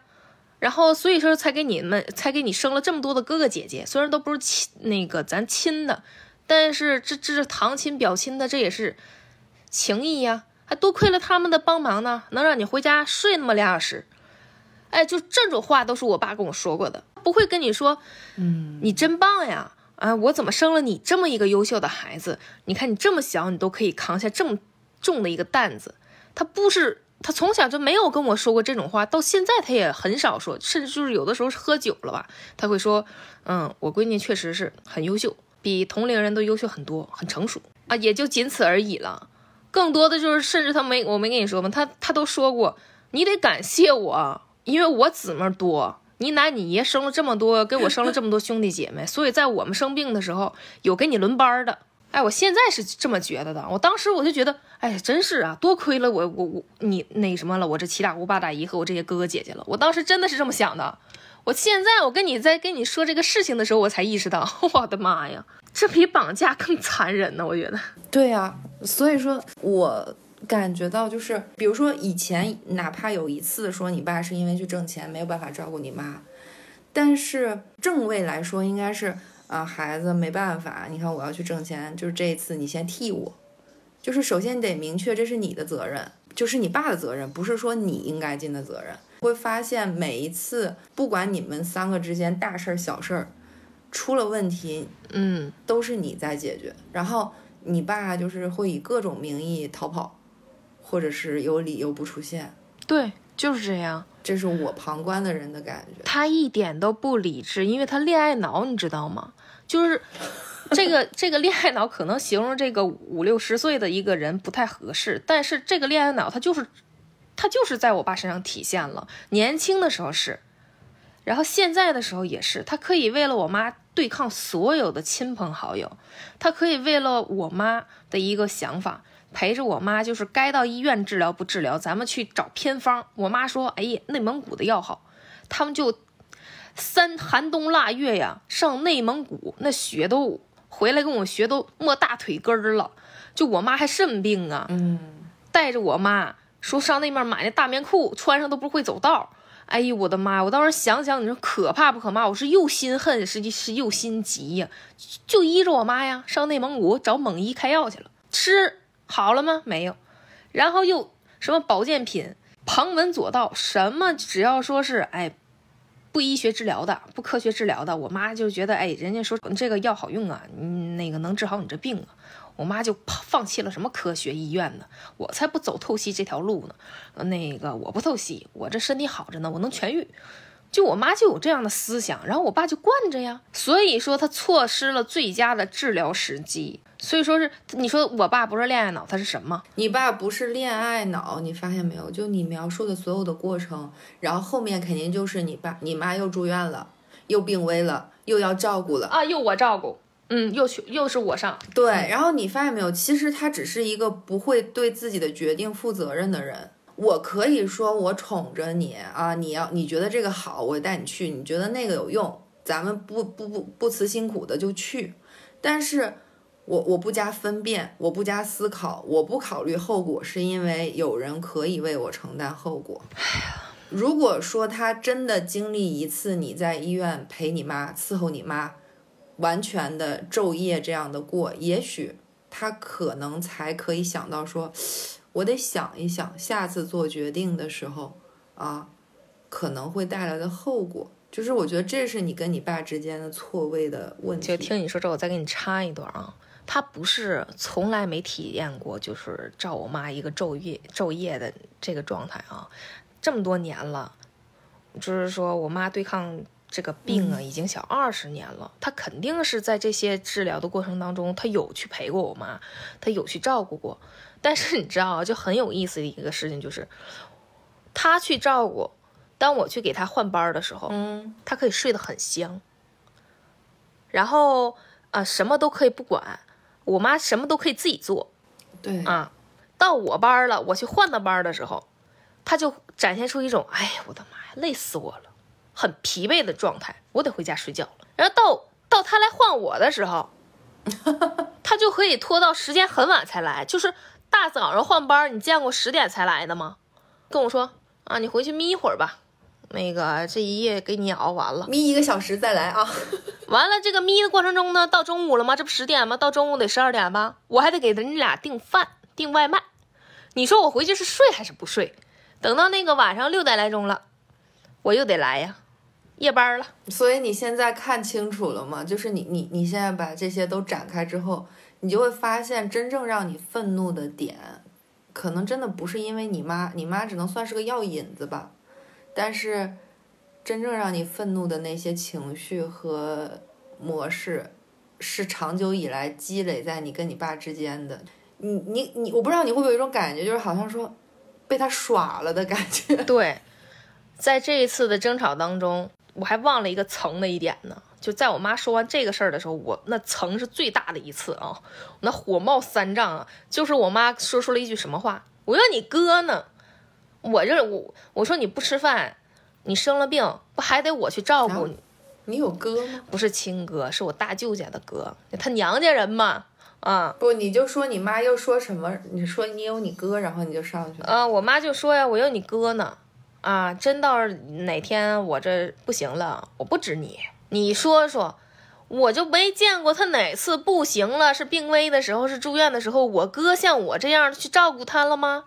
[SPEAKER 2] 然后，所以说才给你们，才给你生了这么多的哥哥姐姐。虽然都不是亲那个咱亲的，但是这这是堂亲表亲的，这也是情谊呀。还多亏了他们的帮忙呢，能让你回家睡那么俩小时。哎，就这种话都是我爸跟我说过的，不会跟你说，
[SPEAKER 1] 嗯，
[SPEAKER 2] 你真棒呀，啊，我怎么生了你这么一个优秀的孩子？你看你这么小，你都可以扛下这么重的一个担子。他不是。他从小就没有跟我说过这种话，到现在他也很少说，甚至就是有的时候喝酒了吧，他会说，嗯，我闺女确实是很优秀，比同龄人都优秀很多，很成熟啊，也就仅此而已了。更多的就是，甚至他没，我没跟你说吗？他他都说过，你得感谢我，因为我姊妹多，你奶你爷生了这么多，给我生了这么多兄弟姐妹，所以在我们生病的时候有给你轮班的。哎，我现在是这么觉得的。我当时我就觉得，哎，真是啊，多亏了我我我你那什么了，我这七大姑八大姨和我这些哥哥姐姐了。我当时真的是这么想的。我现在我跟你在跟你说这个事情的时候，我才意识到，我的妈呀，这比绑架更残忍呢。我觉得，
[SPEAKER 1] 对呀，所以说我感觉到就是，比如说以前哪怕有一次说你爸是因为去挣钱没有办法照顾你妈，但是正位来说应该是。啊，孩子没办法，你看我要去挣钱，就是这一次你先替我，就是首先得明确这是你的责任，就是你爸的责任，不是说你应该尽的责任。会发现每一次，不管你们三个之间大事儿、小事儿出了问题，
[SPEAKER 2] 嗯，
[SPEAKER 1] 都是你在解决。然后你爸就是会以各种名义逃跑，或者是有理由不出现。
[SPEAKER 2] 对，就是这样。
[SPEAKER 1] 这是我旁观的人的感觉。
[SPEAKER 2] 他一点都不理智，因为他恋爱脑，你知道吗？就是这个这个恋爱脑，可能形容这个五六十岁的一个人不太合适，但是这个恋爱脑，他就是他就是在我爸身上体现了。年轻的时候是，然后现在的时候也是，他可以为了我妈对抗所有的亲朋好友，他可以为了我妈的一个想法。陪着我妈，就是该到医院治疗不治疗，咱们去找偏方。我妈说：“哎呀，内蒙古的药好。”他们就三寒冬腊月呀，上内蒙古，那雪都回来跟我学都没大腿根儿了。就我妈还肾病啊，
[SPEAKER 1] 嗯，
[SPEAKER 2] 带着我妈说上那面买那大棉裤，穿上都不会走道。哎呦我的妈！我当时想想，你说可怕不可怕？我是又心恨，实际是又心急呀。就依着我妈呀，上内蒙古找蒙医开药去了，吃。好了吗？没有，然后又什么保健品旁门左道，什么只要说是哎，不医学治疗的，不科学治疗的，我妈就觉得哎，人家说这个药好用啊，那个能治好你这病啊，我妈就放弃了什么科学医院呢，我才不走透析这条路呢，那个我不透析，我这身体好着呢，我能痊愈。就我妈就有这样的思想，然后我爸就惯着呀，所以说他错失了最佳的治疗时机。所以说是你说我爸不是恋爱脑，他是什么？
[SPEAKER 1] 你爸不是恋爱脑，你发现没有？就你描述的所有的过程，然后后面肯定就是你爸你妈又住院了，又病危了，又要照顾了
[SPEAKER 2] 啊，又我照顾，嗯，又去又是我上。
[SPEAKER 1] 对，然后你发现没有？其实他只是一个不会对自己的决定负责任的人。我可以说我宠着你啊，你要你觉得这个好，我带你去；你觉得那个有用，咱们不不不不辞辛苦的就去。但是，我我不加分辨，我不加思考，我不考虑后果，是因为有人可以为我承担后果。
[SPEAKER 2] 哎呀，
[SPEAKER 1] 如果说他真的经历一次你在医院陪你妈伺候你妈，完全的昼夜这样的过，也许他可能才可以想到说。我得想一想，下次做决定的时候，啊，可能会带来的后果，就是我觉得这是你跟你爸之间的错位的问题。
[SPEAKER 2] 就听你说这，我再给你插一段啊，他不是从来没体验过，就是照我妈一个昼夜昼夜的这个状态啊，这么多年了，就是说我妈对抗这个病啊，已经小二十年了，他肯定是在这些治疗的过程当中，他有去陪过我妈，他有去照顾过。但是你知道，就很有意思的一个事情就是，他去照顾，当我去给他换班的时候，
[SPEAKER 1] 嗯，
[SPEAKER 2] 他可以睡得很香。然后啊，什么都可以不管，我妈什么都可以自己做。
[SPEAKER 1] 对
[SPEAKER 2] 啊，到我班了，我去换她班的时候，她就展现出一种，哎呀，我的妈呀，累死我了，很疲惫的状态，我得回家睡觉了。然后到到她来换我的时候，她就可以拖到时间很晚才来，就是。大早上换班，你见过十点才来的吗？跟我说啊，你回去眯一会儿吧。那个这一夜给你熬完了，
[SPEAKER 1] 眯一个小时再来啊。
[SPEAKER 2] 完了，这个眯的过程中呢，到中午了吗？这不十点吗？到中午得十二点吧？我还得给人家俩订饭、订外卖。你说我回去是睡还是不睡？等到那个晚上六点来钟了，我又得来呀，夜班了。
[SPEAKER 1] 所以你现在看清楚了吗？就是你你你现在把这些都展开之后。你就会发现，真正让你愤怒的点，可能真的不是因为你妈，你妈只能算是个药引子吧。但是，真正让你愤怒的那些情绪和模式，是长久以来积累在你跟你爸之间的。你你你，我不知道你会不会有一种感觉，就是好像说被他耍了的感觉。
[SPEAKER 2] 对，在这一次的争吵当中，我还忘了一个层的一点呢。就在我妈说完这个事儿的时候，我那层是最大的一次啊，那火冒三丈啊。就是我妈说出了一句什么话：“我要你哥呢。”我这我我说你不吃饭，你生了病，不还得我去照顾你？
[SPEAKER 1] 你有哥吗？
[SPEAKER 2] 不是亲哥，是我大舅家的哥，他娘家人嘛。啊，
[SPEAKER 1] 不，你就说你妈又说什么？你说你有你哥，然后你就上去了。啊，
[SPEAKER 2] 我妈就说呀：“我有你哥呢。”啊，真到哪天我这不行了，我不止你。你说说，我就没见过他哪次不行了，是病危的时候，是住院的时候，我哥像我这样去照顾他了吗？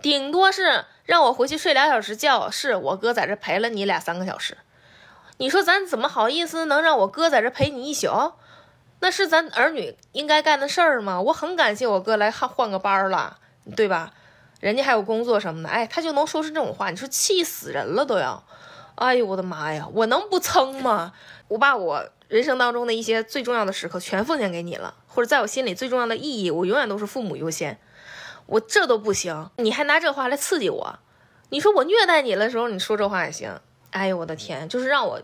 [SPEAKER 2] 顶多是让我回去睡俩小时觉，是我哥在这陪了你俩三个小时。你说咱怎么好意思能让我哥在这陪你一宿？那是咱儿女应该干的事儿吗？我很感谢我哥来换换个班儿了，对吧？人家还有工作什么的，哎，他就能说出这种话，你说气死人了都要。哎呦我的妈呀，我能不蹭吗？我把我人生当中的一些最重要的时刻全奉献给你了，或者在我心里最重要的意义，我永远都是父母优先。我这都不行，你还拿这话来刺激我？你说我虐待你的时候，你说这话也行？哎呦我的天，就是让我，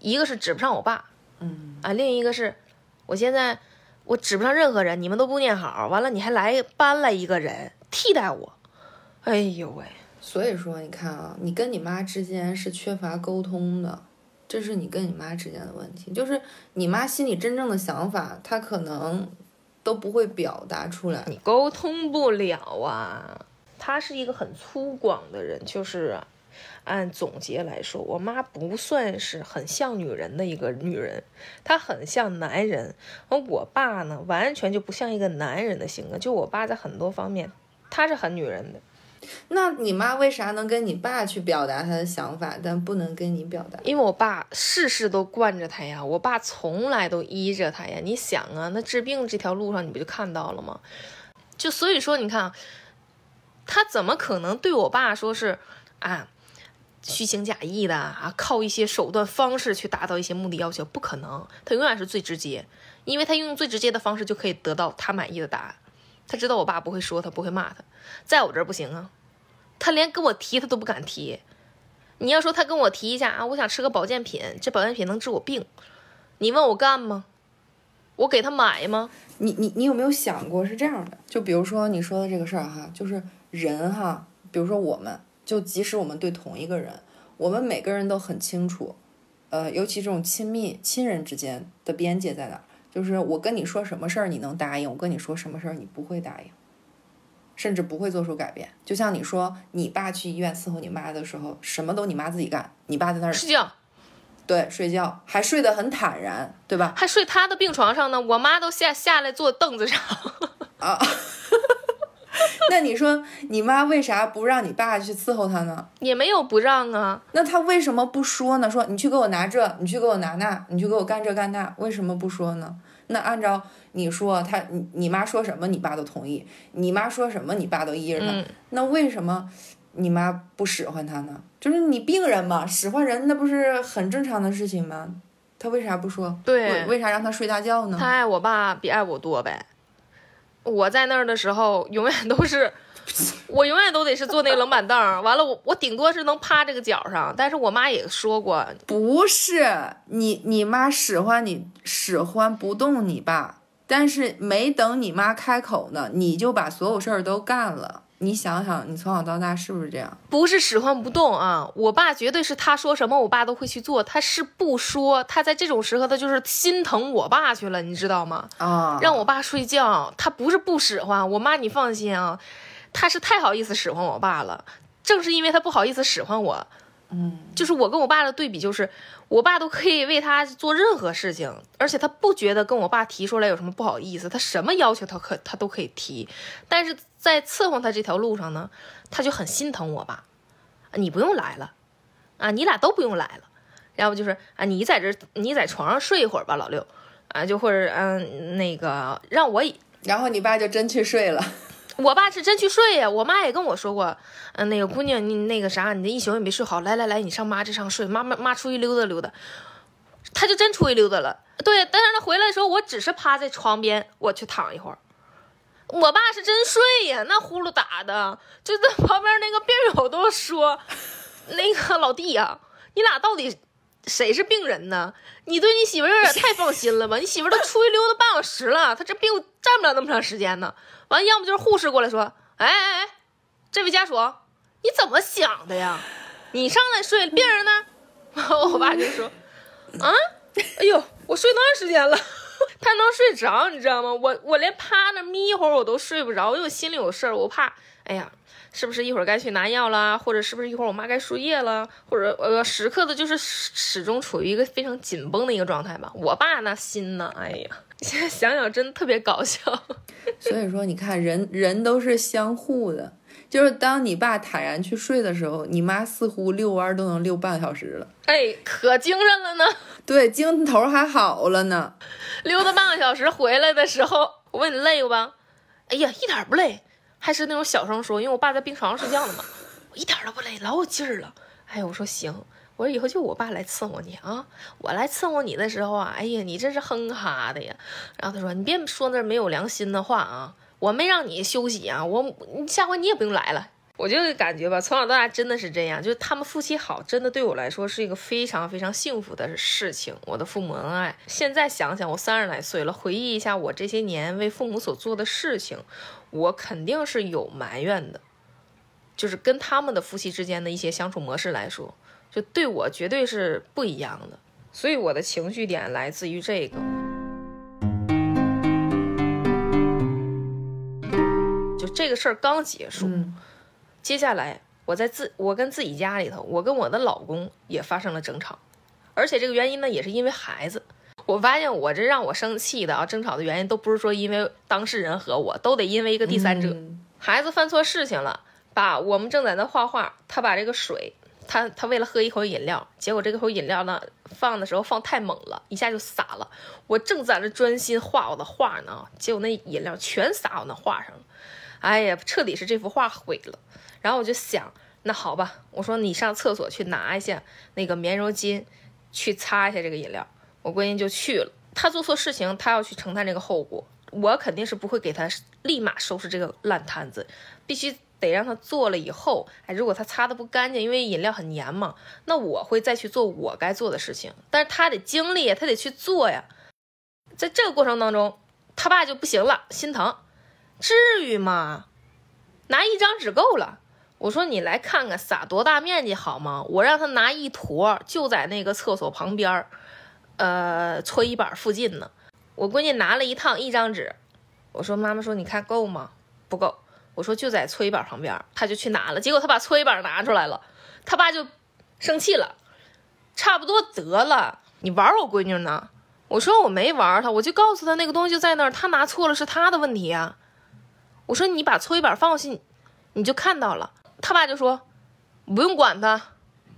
[SPEAKER 2] 一个是指不上我爸，
[SPEAKER 1] 嗯
[SPEAKER 2] 啊，另一个是，我现在我指不上任何人，你们都不念好，完了你还来搬来一个人替代我，哎呦喂，
[SPEAKER 1] 所以说，你看啊，你跟你妈之间是缺乏沟通的，这是你跟你妈之间的问题。就是你妈心里真正的想法，她可能都不会表达出来。
[SPEAKER 2] 你沟通不了啊。他是一个很粗犷的人，就是按总结来说，我妈不算是很像女人的一个女人，她很像男人。而我爸呢，完全就不像一个男人的性格。就我爸在很多方面，他是很女人的。
[SPEAKER 1] 那你妈为啥能跟你爸去表达她的想法，但不能跟你表达？
[SPEAKER 2] 因为我爸事事都惯着他呀，我爸从来都依着他呀。你想啊，那治病这条路上你不就看到了吗？就所以说，你看，他怎么可能对我爸说是啊，虚情假意的啊，靠一些手段方式去达到一些目的要求？不可能，他永远是最直接，因为他用最直接的方式就可以得到他满意的答案。他知道我爸不会说他，不会骂他，在我这儿不行啊，他连跟我提他都不敢提。你要说他跟我提一下啊，我想吃个保健品，这保健品能治我病，你问我干吗？我给他买吗？
[SPEAKER 1] 你你你有没有想过是这样的？就比如说你说的这个事儿哈，就是人哈，比如说我们，就即使我们对同一个人，我们每个人都很清楚，呃，尤其这种亲密亲人之间的边界在哪儿？就是我跟你说什么事儿你能答应，我跟你说什么事儿你不会答应，甚至不会做出改变。就像你说你爸去医院伺候你妈的时候，什么都你妈自己干，你爸在那儿
[SPEAKER 2] 睡觉，
[SPEAKER 1] 对睡觉，还睡得很坦然，对吧？
[SPEAKER 2] 还睡他的病床上呢。我妈都下下来坐凳子上。
[SPEAKER 1] 啊，那你说你妈为啥不让你爸去伺候她呢？
[SPEAKER 2] 也没有不让啊。
[SPEAKER 1] 那他为什么不说呢？说你去给我拿这，你去给我拿那，你去给我干这干那，为什么不说呢？那按照你说，他你你妈说什么，你爸都同意；你妈说什么，你爸都依着她。
[SPEAKER 2] 嗯
[SPEAKER 1] 那为什么你妈不使唤他呢？就是你病人嘛，使唤人那不是很正常的事情吗？他为啥不说？
[SPEAKER 2] 对
[SPEAKER 1] 为为啥让他睡大觉呢？
[SPEAKER 2] 他爱我爸比爱我多呗。我在那儿的时候，永远都是，我永远都得是坐那冷板凳。完了，我我顶多是能趴这个脚上。但是我妈也说过，
[SPEAKER 1] 不是你，你妈使唤你使唤不动你爸，但是没等你妈开口呢，你就把所有事儿都干了。你想想，你从小到大是不是这样？
[SPEAKER 2] 不是使唤不动啊，我爸绝对是他说什么，我爸都会去做。他是不说，他在这种时刻，他就是心疼我爸去了，你知道吗？
[SPEAKER 1] 啊，
[SPEAKER 2] 让我爸睡觉，他不是不使唤我妈，你放心啊，他是太好意思使唤我爸了。正是因为他不好意思使唤我，
[SPEAKER 1] 嗯，
[SPEAKER 2] 就是我跟我爸的对比，就是我爸都可以为他做任何事情，而且他不觉得跟我爸提出来有什么不好意思，他什么要求他可他都可以提，但是在伺候他这条路上呢，他就很心疼我爸，啊你不用来了，啊，你俩都不用来了，要不就是啊，你在这你在床上睡一会儿吧，老六，啊，就或者嗯那个让我
[SPEAKER 1] 然后你爸就真去睡了。
[SPEAKER 2] 我爸是真去睡呀，我妈也跟我说过，嗯、那个姑娘，你那个啥，你这一宿也没睡好，来来来，你上妈这上睡，妈妈妈出去溜达溜达，他就真出去溜达了。对，但是他回来的时候，我只是趴在床边，我去躺一会儿。我爸是真睡呀，那呼噜打的，就在旁边那个病友都说，那个老弟呀、你俩到底谁是病人呢？你对你媳妇儿有点太放心了吧？你媳妇儿都出去溜达半小时了，她这病站不了那么长时间呢。完，要么就是护士过来说：“哎哎哎，这位家属，你怎么想的呀？你上来睡，病人呢？” 我爸就说：“啊，哎呦，我睡多长时间了？他能睡着，你知道吗？我我连趴那眯一会儿我都睡不着，因为我心里有事儿，我怕，哎呀。”是不是一会儿该去拿药啦，或者是不是一会儿我妈该输液了，或者呃时刻的就是始始终处于一个非常紧绷的一个状态吧。我爸那心呢，哎呀，现 在想想真的特别搞笑。
[SPEAKER 1] 所以说，你看人人都是相互的，就是当你爸坦然去睡的时候，你妈似乎遛弯都能遛半个小时了。
[SPEAKER 2] 哎，可精神了呢。
[SPEAKER 1] 对，精头还好了呢。
[SPEAKER 2] 溜达半个小时回来的时候，我问你累不吧？哎呀，一点不累，还是那种小声说，因为我爸在病床上睡觉呢嘛，我一点都不累，老有劲儿了。哎呀，我说行，我说以后就我爸来伺候你啊，我来伺候你的时候啊，哎呀，你真是哼哈的呀。然后他说，你别说那没有良心的话啊，我没让你休息啊，我下回你也不用来了。我就感觉吧，从小到大真的是这样，就是他们夫妻好，真的对我来说是一个非常非常幸福的事情。我的父母恩爱，现在想想，我三十来岁了，回忆一下我这些年为父母所做的事情，我肯定是有埋怨的。就是跟他们的夫妻之间的一些相处模式来说，就对我绝对是不一样的。所以我的情绪点来自于这个。就这个事儿刚结束。接下来，我在自我跟自己家里头，我跟我的老公也发生了争吵，而且这个原因呢，也是因为孩子。我发现我这让我生气的啊，争吵的原因都不是说因为当事人和我，都得因为一个第三者。孩子犯错事情了，把我们正在那画画，他把这个水，他他为了喝一口饮料，结果这口饮料呢放的时候放太猛了，一下就洒了。我正在那专心画我的画呢，结果那饮料全洒我那画上了，哎呀，彻底是这幅画毁了。然后我就想，那好吧，我说你上厕所去拿一下那个棉柔巾，去擦一下这个饮料。我闺女就去了。她做错事情，她要去承担这个后果。我肯定是不会给她立马收拾这个烂摊子，必须得让他做了以后，哎，如果他擦的不干净，因为饮料很黏嘛，那我会再去做我该做的事情。但是他得经历，他得去做呀。在这个过程当中，他爸就不行了，心疼，至于吗？拿一张纸够了。我说你来看看撒多大面积好吗？我让他拿一坨，就在那个厕所旁边儿，呃，搓衣板附近呢。我闺女拿了一趟一张纸，我说妈妈说你看够吗？不够。我说就在搓衣板旁边，他就去拿了。结果他把搓衣板拿出来了，他爸就生气了。差不多得了，你玩我闺女呢？我说我没玩他，我就告诉他那个东西就在那儿，他拿错了是他的问题呀。我说你把搓衣板放下，你就看到了。他爸就说：“不用管他，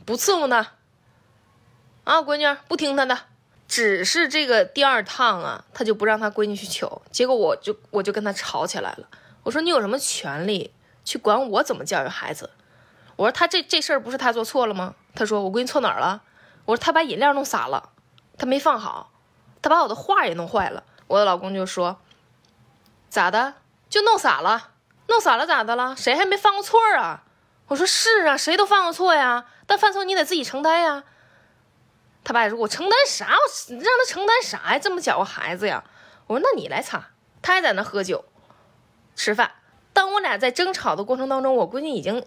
[SPEAKER 2] 不伺候他，啊，闺女不听他的。只是这个第二趟啊，他就不让他闺女去取。结果我就我就跟他吵起来了。我说你有什么权利去管我怎么教育孩子？我说他这这事儿不是他做错了吗？他说我闺女错哪儿了？我说他把饮料弄洒了，他没放好，他把我的画也弄坏了。我的老公就说：咋的？就弄洒了？弄洒了咋的了？谁还没犯过错啊？”我说是啊，谁都犯过错呀，但犯错你得自己承担呀。他爸也说：“我承担啥？我让他承担啥呀？这么小个孩子呀。”我说：“那你来擦。”他还在那喝酒、吃饭。当我俩在争吵的过程当中，我闺女已经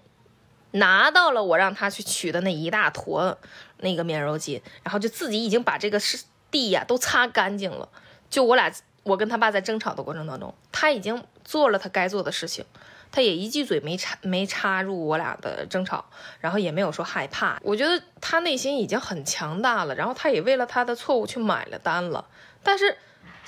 [SPEAKER 2] 拿到了我让她去取的那一大坨那个面柔巾，然后就自己已经把这个是地呀都擦干净了。就我俩，我跟他爸在争吵的过程当中，他已经做了他该做的事情。他也一句嘴没插没插入我俩的争吵，然后也没有说害怕。我觉得他内心已经很强大了，然后他也为了他的错误去买了单了。但是。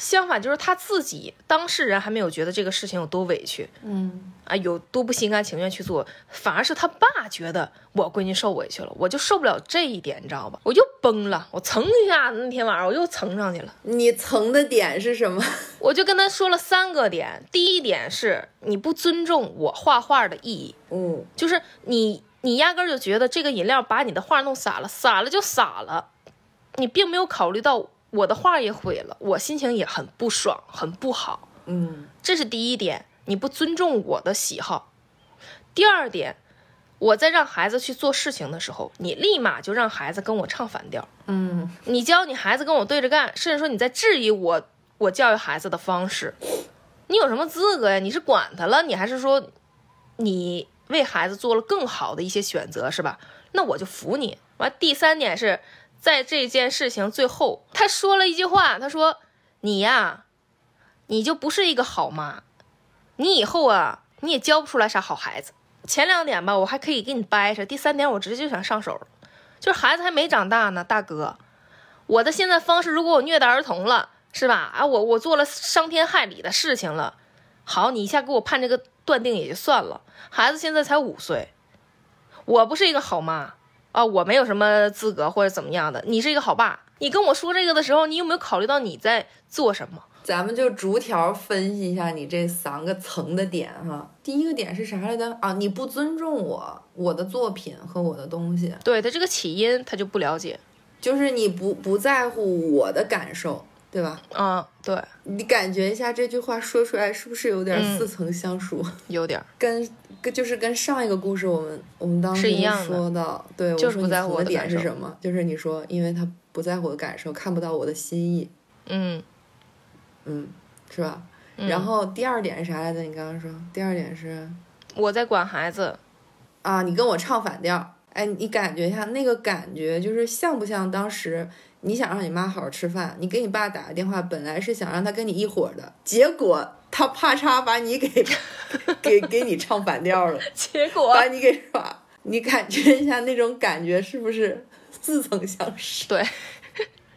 [SPEAKER 2] 相反，就是他自己当事人还没有觉得这个事情有多委屈，
[SPEAKER 1] 嗯
[SPEAKER 2] 啊，有多不心甘情愿去做，反而是他爸觉得我闺女受委屈了，我就受不了这一点，你知道吧？我就崩了，我蹭一下，那天晚上我又蹭上去了。
[SPEAKER 1] 你蹭的点是什么？
[SPEAKER 2] 我就跟他说了三个点，第一点是你不尊重我画画的意义，
[SPEAKER 1] 嗯，
[SPEAKER 2] 就是你你压根就觉得这个饮料把你的画弄洒了，洒了就洒了，你并没有考虑到。我的画也毁了，我心情也很不爽，很不好。
[SPEAKER 1] 嗯，
[SPEAKER 2] 这是第一点，你不尊重我的喜好。第二点，我在让孩子去做事情的时候，你立马就让孩子跟我唱反调。
[SPEAKER 1] 嗯，
[SPEAKER 2] 你教你孩子跟我对着干，甚至说你在质疑我我教育孩子的方式，你有什么资格呀？你是管他了，你还是说你为孩子做了更好的一些选择，是吧？那我就服你。完，第三点是。在这件事情最后，他说了一句话，他说：“你呀，你就不是一个好妈，你以后啊，你也教不出来啥好孩子。前两点吧，我还可以给你掰扯，第三点我直接就想上手就是孩子还没长大呢，大哥，我的现在方式，如果我虐待儿童了，是吧？啊，我我做了伤天害理的事情了，好，你一下给我判这个断定也就算了。孩子现在才五岁，我不是一个好妈啊，我没有什么资格或者怎么样的。你是一个好爸，你跟我说这个的时候，你有没有考虑到你在做什么？
[SPEAKER 1] 咱们就逐条分析一下你这三个层的点哈。第一个点是啥来着？啊，你不尊重我，我的作品和我的东西。
[SPEAKER 2] 对他这个起因，他就不了解，
[SPEAKER 1] 就是你不不在乎我的感受，对吧？
[SPEAKER 2] 嗯，对，
[SPEAKER 1] 你感觉一下这句话说出来是不是有点似曾相识？
[SPEAKER 2] 有点
[SPEAKER 1] 跟跟就是跟上一个故事我们我们当时
[SPEAKER 2] 一样
[SPEAKER 1] 说到，对，
[SPEAKER 2] 就是不在乎
[SPEAKER 1] 的点是什么？就是你说，因为他不在乎我的感受，看不到我的心意，
[SPEAKER 2] 嗯，
[SPEAKER 1] 嗯，是吧？
[SPEAKER 2] 嗯。
[SPEAKER 1] 然后第二点是啥来着？你刚刚说。第二点是？
[SPEAKER 2] 我在管孩子，
[SPEAKER 1] 啊，你跟我唱反调，哎，你感觉一下那个感觉，就是像不像当时你想让你妈好好吃饭，你给你爸打个电话，本来是想让他跟你一伙儿的，结果他啪嚓把你给 给给你唱反调了，
[SPEAKER 2] 结果
[SPEAKER 1] 把你给耍，你感觉一下那种感觉是不是似曾相识？
[SPEAKER 2] 对，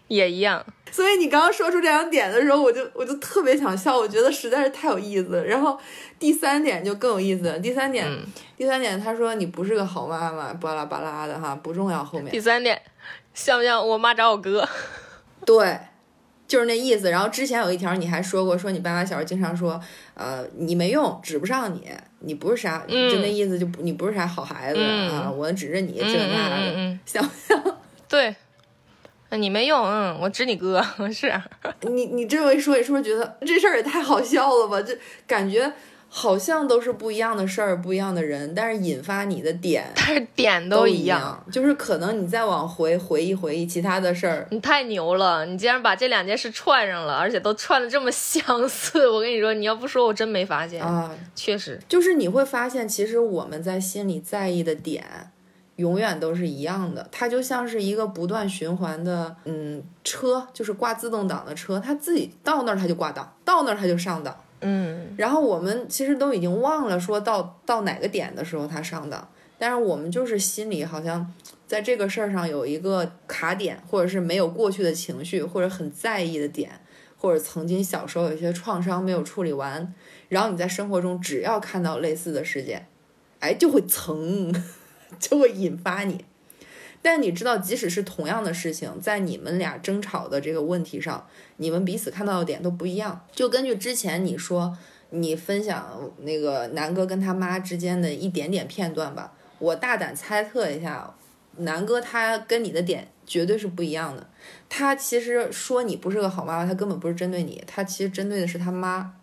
[SPEAKER 2] 也一样。
[SPEAKER 1] 所以你刚刚说出这两点的时候，我就我就特别想笑，我觉得实在是太有意思了。然后第三点就更有意思了，第三点，
[SPEAKER 2] 嗯
[SPEAKER 1] 第三点他说你不是个好妈妈，巴拉巴拉的哈，不重要。后面
[SPEAKER 2] 第三点，像不像我妈找我哥？
[SPEAKER 1] 对，就是那意思。然后之前有一条你还说过，说你爸妈小时候经常说，呃，你没用，指不上你，你不是啥，
[SPEAKER 2] 嗯
[SPEAKER 1] 就那意思就不你不是啥好孩子、
[SPEAKER 2] 嗯
[SPEAKER 1] 啊，我指着你
[SPEAKER 2] 嗯
[SPEAKER 1] 这那的，
[SPEAKER 2] 像不
[SPEAKER 1] 像
[SPEAKER 2] 嗯，对，你没用，嗯，我指你哥 是。
[SPEAKER 1] 你你这么一说，你是不是觉得这事儿也太好笑了吧？就感觉好像都是不一样的事儿，不一样的人，但是引发你的点
[SPEAKER 2] 但是点
[SPEAKER 1] 都
[SPEAKER 2] 一
[SPEAKER 1] 样，就是可能你再往回回忆回忆其他的事儿，
[SPEAKER 2] 你太牛了！你竟然把这两件事串上了，而且都串的这么相似。我跟你说，你要不说，我真没发现。
[SPEAKER 1] 啊，
[SPEAKER 2] 确实，
[SPEAKER 1] 就是你会发现，其实我们在心里在意的点，永远都是一样的。它就像是一个不断循环的，嗯，车，就是挂自动挡的车，它自己到那儿它就挂档，到那儿它就上档。
[SPEAKER 2] 嗯，
[SPEAKER 1] 然后我们其实都已经忘了说到到哪个点的时候他上当，但是我们就是心里好像在这个事儿上有一个卡点，或者是没有过去的情绪，或者很在意的点，或者曾经小时候有一些创伤没有处理完，然后你在生活中只要看到类似的事件，哎，就会蹭，就会引发你。但你知道，即使是同样的事情，在你们俩争吵的这个问题上，你们彼此看到的点都不一样。就根据之前你说你分享那个南哥跟他妈之间的一点点片段吧，我大胆猜测一下，南哥他跟你的点绝对是不一样的。他其实说你不是个好妈妈，他根本不是针对你，他其实针对的是他妈。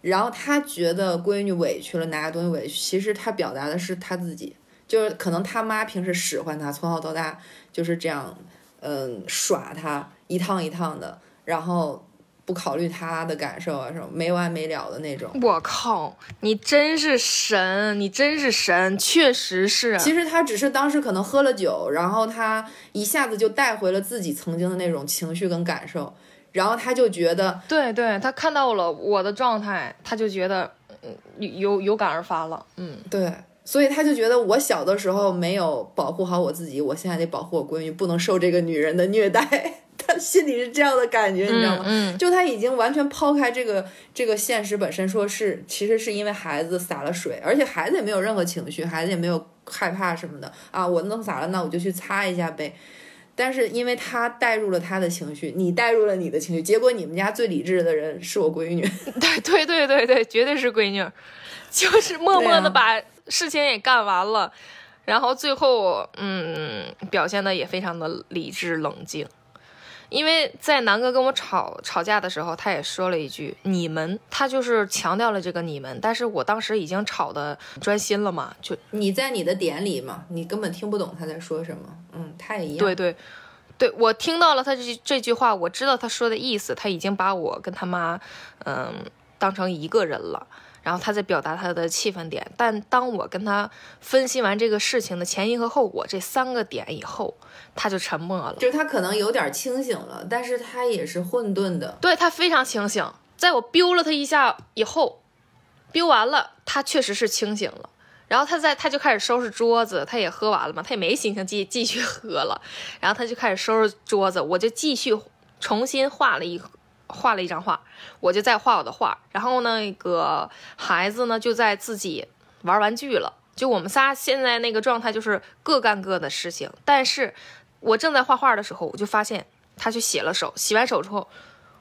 [SPEAKER 1] 然后他觉得闺女委屈了，拿个东西委屈，其实他表达的是他自己，就是可能他妈平时使唤他，从小到大就是这样，嗯，耍他一趟一趟的，然后不考虑他的感受啊，什么没完没了的那种。
[SPEAKER 2] 我靠，你真是神，你真是神，确实是。
[SPEAKER 1] 其实他只是当时可能喝了酒，然后他一下子就带回了自己曾经的那种情绪跟感受，然后他就觉得
[SPEAKER 2] 对对，他看到了我的状态，他就觉得嗯有有感而发了。嗯，
[SPEAKER 1] 对，所以他就觉得我小的时候没有保护好我自己，我现在得保护我闺女，不能受这个女人的虐待。他心里是这样的感觉，你知道吗？
[SPEAKER 2] 嗯，
[SPEAKER 1] 就他已经完全抛开这个这个现实本身，说是其实是因为孩子洒了水，而且孩子也没有任何情绪，孩子也没有害怕什么的啊，我弄洒了，那我就去擦一下呗。但是因为他带入了他的情绪，你带入了你的情绪，结果你们家最理智的人是我闺女。
[SPEAKER 2] 对对对对对，绝对是闺女，就是默默的把事情也干完了，然后最后嗯表现的也非常的理智冷静。因为在南哥跟我吵吵架的时候，他也说了一句“你们”，他就是强调了这个“你们”，但是我当时已经吵得专心了嘛，就
[SPEAKER 1] 你在你的点里嘛，你根本听不懂他在说什么。嗯，他也一样。
[SPEAKER 2] 对对，对我听到了他这句这句话，我知道他说的意思，他已经把我跟他妈，嗯，当成一个人了。然后他在表达他的气愤点，但当我跟他分析完这个事情的前因和后果这三个点以后，他就沉默了。
[SPEAKER 1] 就是他可能有点清醒了，但是他也是混沌的。
[SPEAKER 2] 对他非常清醒，在我 biu 了他一下以后，biu 完了，他确实是清醒了。然后他在他就开始收拾桌子，他也喝完了嘛，他也没心情继继续喝了。然后他就开始收拾桌子，我就继续重新画了一画了一张画，我就在画我的画，然后那个孩子呢就在自己玩玩具了。就我们仨现在那个状态就是各干各的事情，但是我正在画画的时候，我就发现他去洗了手，洗完手之后，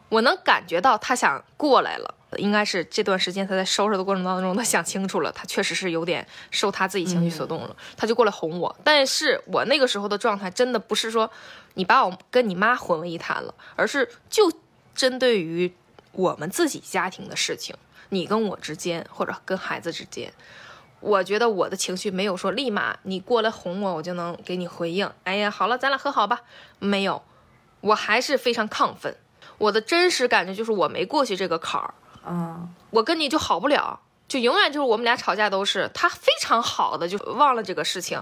[SPEAKER 2] 我能感觉到他想过来了。应该是这段时间他在收拾的过程当中，他想清楚了，他确实是有点受他自己情绪所动了，他就过来哄我。但是我那个时候的状态真的不是说你把我跟你妈混为一谈了，而是就针对于我们自己家庭的事情，你跟我之间或者跟孩子之间，我觉得我的情绪没有说立马你过来哄我，我就能给你回应。哎呀，好了，咱俩和好吧。没有，我还是非常亢奋。我的真实感觉就是我没过去这个坎儿。
[SPEAKER 1] 嗯，
[SPEAKER 2] 我跟你就好不了，就永远就是我们俩吵架都是他非常好的就忘了这个事情。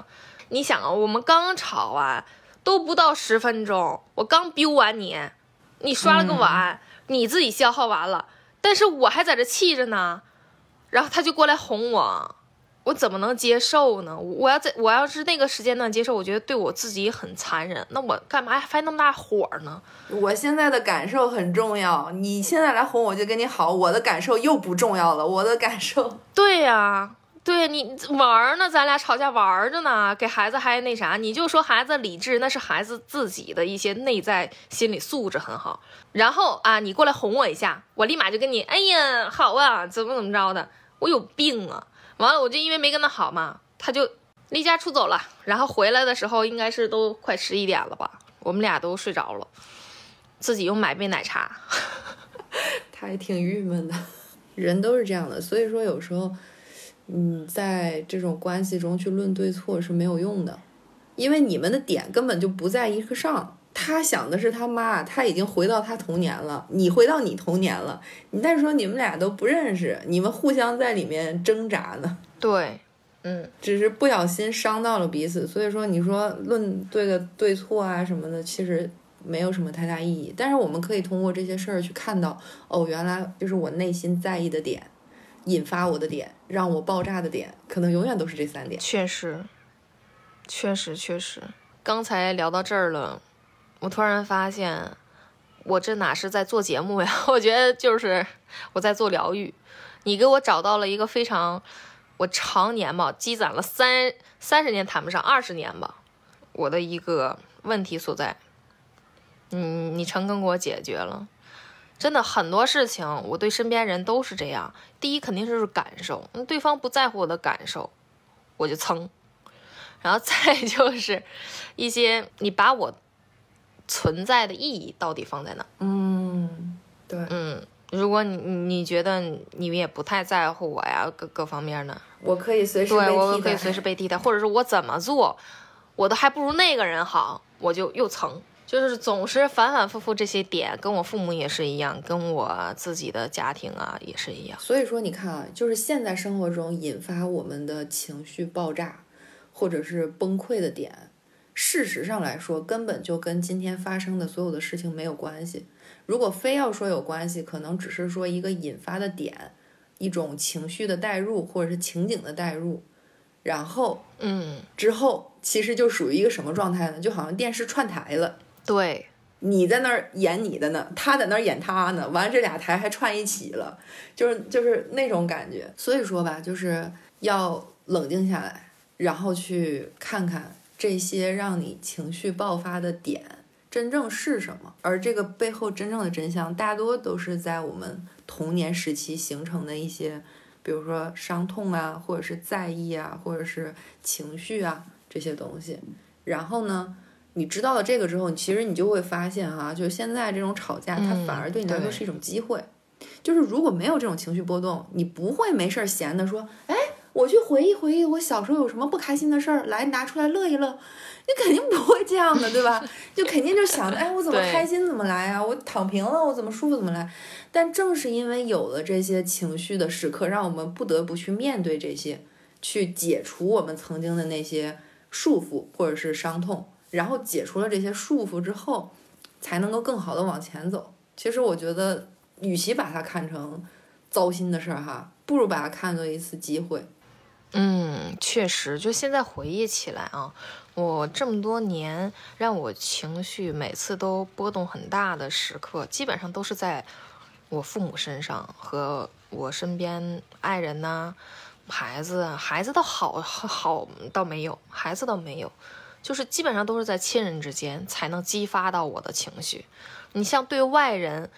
[SPEAKER 2] 你想啊，我们刚吵完都不到十分钟，我刚 biu 完你，你刷了个碗，你自己消耗完了，但是我还在这气着呢，然后他就过来哄我。我怎么能接受呢？我要在我要是那个时间段接受，我觉得对我自己很残忍。那我干嘛还发那么大火呢？
[SPEAKER 1] 我现在的感受很重要。你现在来哄我就跟你好，我的感受又不重要了。我的感受，
[SPEAKER 2] 对呀，对你玩呢，咱俩吵架玩着呢，给孩子还那啥，你就说孩子理智，那是孩子自己的一些内在心理素质很好。然后啊，你过来哄我一下，我立马就跟你，哎呀，好啊，怎么怎么着的，我有病啊！完了，我就因为没跟他好嘛，他就离家出走了。然后回来的时候，应该是都快十一点了吧，我们俩都睡着了，自己又买杯奶茶，
[SPEAKER 1] 他还挺郁闷的。人都是这样的，所以说有时候，嗯，在这种关系中去论对错是没有用的，因为你们的点根本就不在一个上。他想的是他妈，他已经回到他童年了，你回到你童年了。你再说你们俩都不认识，你们互相在里面挣扎呢。
[SPEAKER 2] 对，嗯，
[SPEAKER 1] 只是不小心伤到了彼此。所以说，你说论对个对错啊什么的，其实没有什么太大意义。但是我们可以通过这些事儿去看到，哦，原来就是我内心在意的点，引发我的点，让我爆炸的点，可能永远都是这三点。
[SPEAKER 2] 确实，确实，确实。刚才聊到这儿了。我突然发现，我这哪是在做节目呀？我觉得就是我在做疗愈。你给我找到了一个非常，我常年吧积攒了三三十年谈不上二十年吧，我的一个问题所在。嗯，你成功给我解决了。真的很多事情，我对身边人都是这样。第一肯定是感受，对方不在乎我的感受，我就蹭。然后再就是一些你把我。存在的意义到底放在哪？
[SPEAKER 1] 嗯，对，
[SPEAKER 2] 嗯，如果你你觉得你也不太在乎我呀，各各方面呢，
[SPEAKER 1] 我可以随时
[SPEAKER 2] 对我可以随时被替代，或者是我怎么做，我都还不如那个人好，我就又蹭，就是总是反反复复这些点，跟我父母也是一样，跟我自己的家庭啊也是一样。
[SPEAKER 1] 所以说，你看啊，就是现在生活中引发我们的情绪爆炸或者是崩溃的点。事实上来说，根本就跟今天发生的所有的事情没有关系。如果非要说有关系，可能只是说一个引发的点，一种情绪的代入或者是情景的代入，然后，
[SPEAKER 2] 嗯，
[SPEAKER 1] 之后其实就属于一个什么状态呢？就好像电视串台了，
[SPEAKER 2] 对，
[SPEAKER 1] 你在那儿演你的呢，他在那儿演他呢，完了这俩台还串一起了，就是就是那种感觉。所以说吧，就是要冷静下来，然后去看看。这些让你情绪爆发的点真正是什么？而这个背后真正的真相，大多都是在我们童年时期形成的一些，比如说伤痛啊，或者是在意啊，或者是情绪啊这些东西。然后呢，你知道了这个之后，其实你就会发现哈，就现在这种吵架，它反而对你来说是一种机会。就是如果没有这种情绪波动，你不会没事儿闲的说，哎。我去回忆回忆我小时候有什么不开心的事儿，来拿出来乐一乐，你肯定不会这样的，对吧？就肯定就想着，哎，我怎么开心怎么来啊？我躺平了，我怎么舒服怎么来？但正是因为有了这些情绪的时刻，让我们不得不去面对这些，去解除我们曾经的那些束缚或者是伤痛，然后解除了这些束缚之后，才能够更好的往前走。其实我觉得，与其把它看成糟心的事儿哈，不如把它看作一次机会。
[SPEAKER 2] 嗯，确实，就现在回忆起来啊，我这么多年让我情绪每次都波动很大的时刻，基本上都是在我父母身上和我身边爱人呐、孩子，孩子倒好好倒没有，孩子倒没有，就是基本上都是在亲人之间才能激发到我的情绪。你像对外人。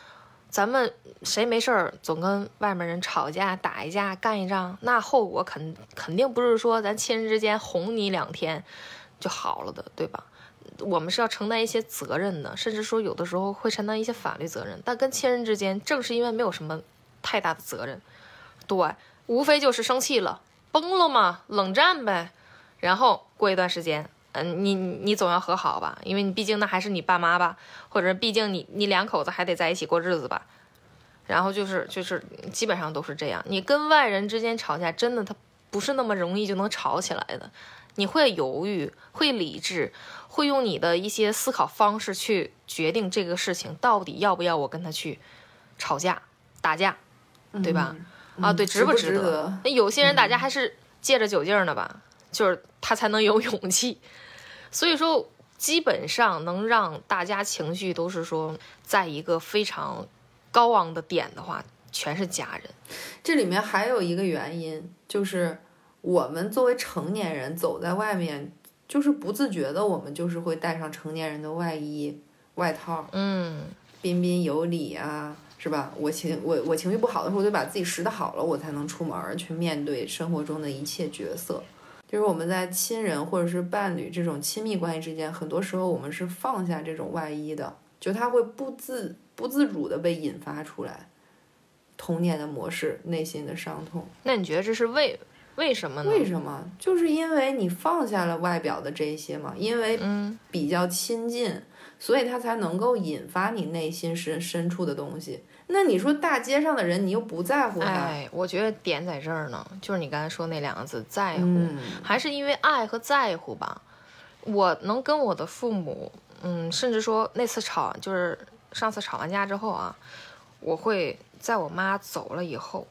[SPEAKER 2] 咱们谁没事儿总跟外面人吵架、打一架、干一仗，那后果肯肯定不是说咱亲人之间哄你两天就好了的，对吧？我们是要承担一些责任的，甚至说有的时候会承担一些法律责任。但跟亲人之间，正是因为没有什么太大的责任，对，无非就是生气了、崩了嘛，冷战呗。然后过一段时间。嗯，你你总要和好吧，因为你毕竟那还是你爸妈吧，或者毕竟你你两口子还得在一起过日子吧。然后就是就是基本上都是这样。你跟外人之间吵架，真的他不是那么容易就能吵起来的。你会犹豫，会理智，会用你的一些思考方式去决定这个事情到底要不要我跟他去吵架打架，对吧？啊，对，
[SPEAKER 1] 值
[SPEAKER 2] 不值
[SPEAKER 1] 得？
[SPEAKER 2] 那有些人打架还是借着酒劲儿呢吧？就是他才能有 勇气，所以说基本上能让大家情绪都是说在一个非常高昂的点的话，全是家人。
[SPEAKER 1] 这里面还有一个原因，就是我们作为成年人走在外面，就是不自觉的，我们就是会带上成年人的外衣、外套，
[SPEAKER 2] 嗯，
[SPEAKER 1] 彬彬有礼啊，是吧？我情我我情绪不好的时候，我得把自己拾掇好了，我才能出门去面对生活中的一切角色。就是我们在亲人或者是伴侣这种亲密关系之间，很多时候我们是放下这种外衣的，就他会不自不自主的被引发出来，童年的模式、内心的伤痛。
[SPEAKER 2] 那你觉得这是为为什么呢？
[SPEAKER 1] 为什么？就是因为你放下了外表的这些嘛，因为比较亲近，所以他才能够引发你内心深深处的东西。那你说大街上的人，你又不在乎他？
[SPEAKER 2] 哎，我觉得点在这儿呢，就是你刚才说那两个字，在乎，还是因为爱和在乎吧。我能跟我的父母，嗯，甚至说那次吵，就是上次吵完架之后啊，我会在我妈走了以后，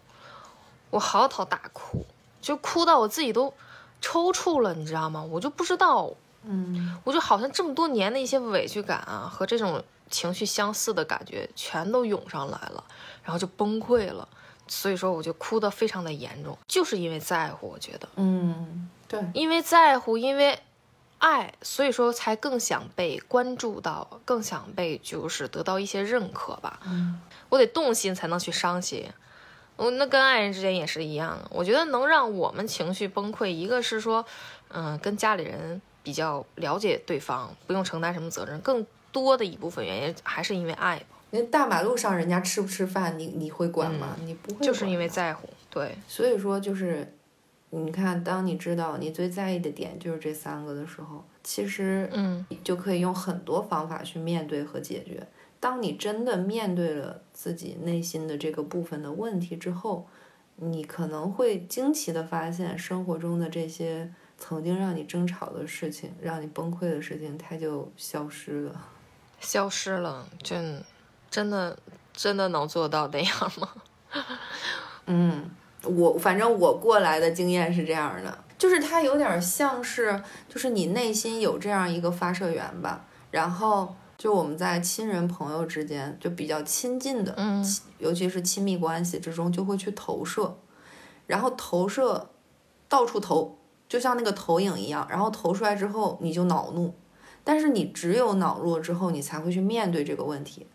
[SPEAKER 2] 我嚎啕大哭，就哭到我自己都抽搐了，你知道吗？我就不知道，
[SPEAKER 1] 嗯，
[SPEAKER 2] 我就好像这么多年的一些委屈感啊，和这种。情绪相似的感觉全都涌上来了，然后就崩溃了，所以说我就哭得非常的严重，就是因为在乎，我觉得，
[SPEAKER 1] 嗯，对，
[SPEAKER 2] 因为在乎，因为爱，所以说才更想被关注到，更想被就是得到一些认可吧。
[SPEAKER 1] 嗯，
[SPEAKER 2] 我得动心才能去伤心，我那跟爱人之间也是一样的，我觉得能让我们情绪崩溃，一个是说，嗯，跟家里人比较了解对方，不用承担什么责任，更。多的一部分原因还是因为爱吧。
[SPEAKER 1] 那大马路上人家吃不吃饭，你你会管吗？你不会，
[SPEAKER 2] 就是因为在乎。对，
[SPEAKER 1] 所以说就是，你看，当你知道你最在意的点就是这三个的时候，其实
[SPEAKER 2] 嗯，
[SPEAKER 1] 就可以用很多方法去面对和解决。当你真的面对了自己内心的这个部分的问题之后，你可能会惊奇的发现，生活中的这些曾经让你争吵的事情，让你崩溃的事情，它就消失了。
[SPEAKER 2] 消失了，就真的真的能做到那样吗？
[SPEAKER 1] 嗯，我反正我过来的经验是这样的，就是它有点像是，就是你内心有这样一个发射源吧，然后就我们在亲人朋友之间就比较亲近的，
[SPEAKER 2] 嗯，
[SPEAKER 1] 尤其是亲密关系之中就会去投射，然后投射到处投，就像那个投影一样，然后投出来之后你就恼怒。但是你只有恼怒了之后，你才会去面对这个问题。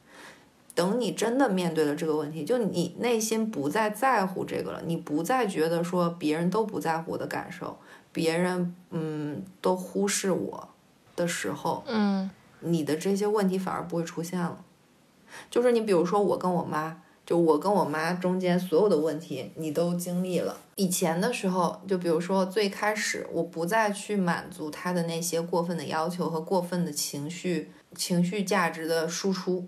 [SPEAKER 1] 等你真的面对了这个问题，就你内心不再在乎这个了，你不再觉得说别人都不在乎我的感受，别人嗯都忽视我的时候，
[SPEAKER 2] 嗯，
[SPEAKER 1] 你的这些问题反而不会出现了。就是你比如说我跟我妈。就我跟我妈中间所有的问题，你都经历了。以前的时候，就比如说最开始，我不再去满足她的那些过分的要求和过分的情绪、情绪价值的输出。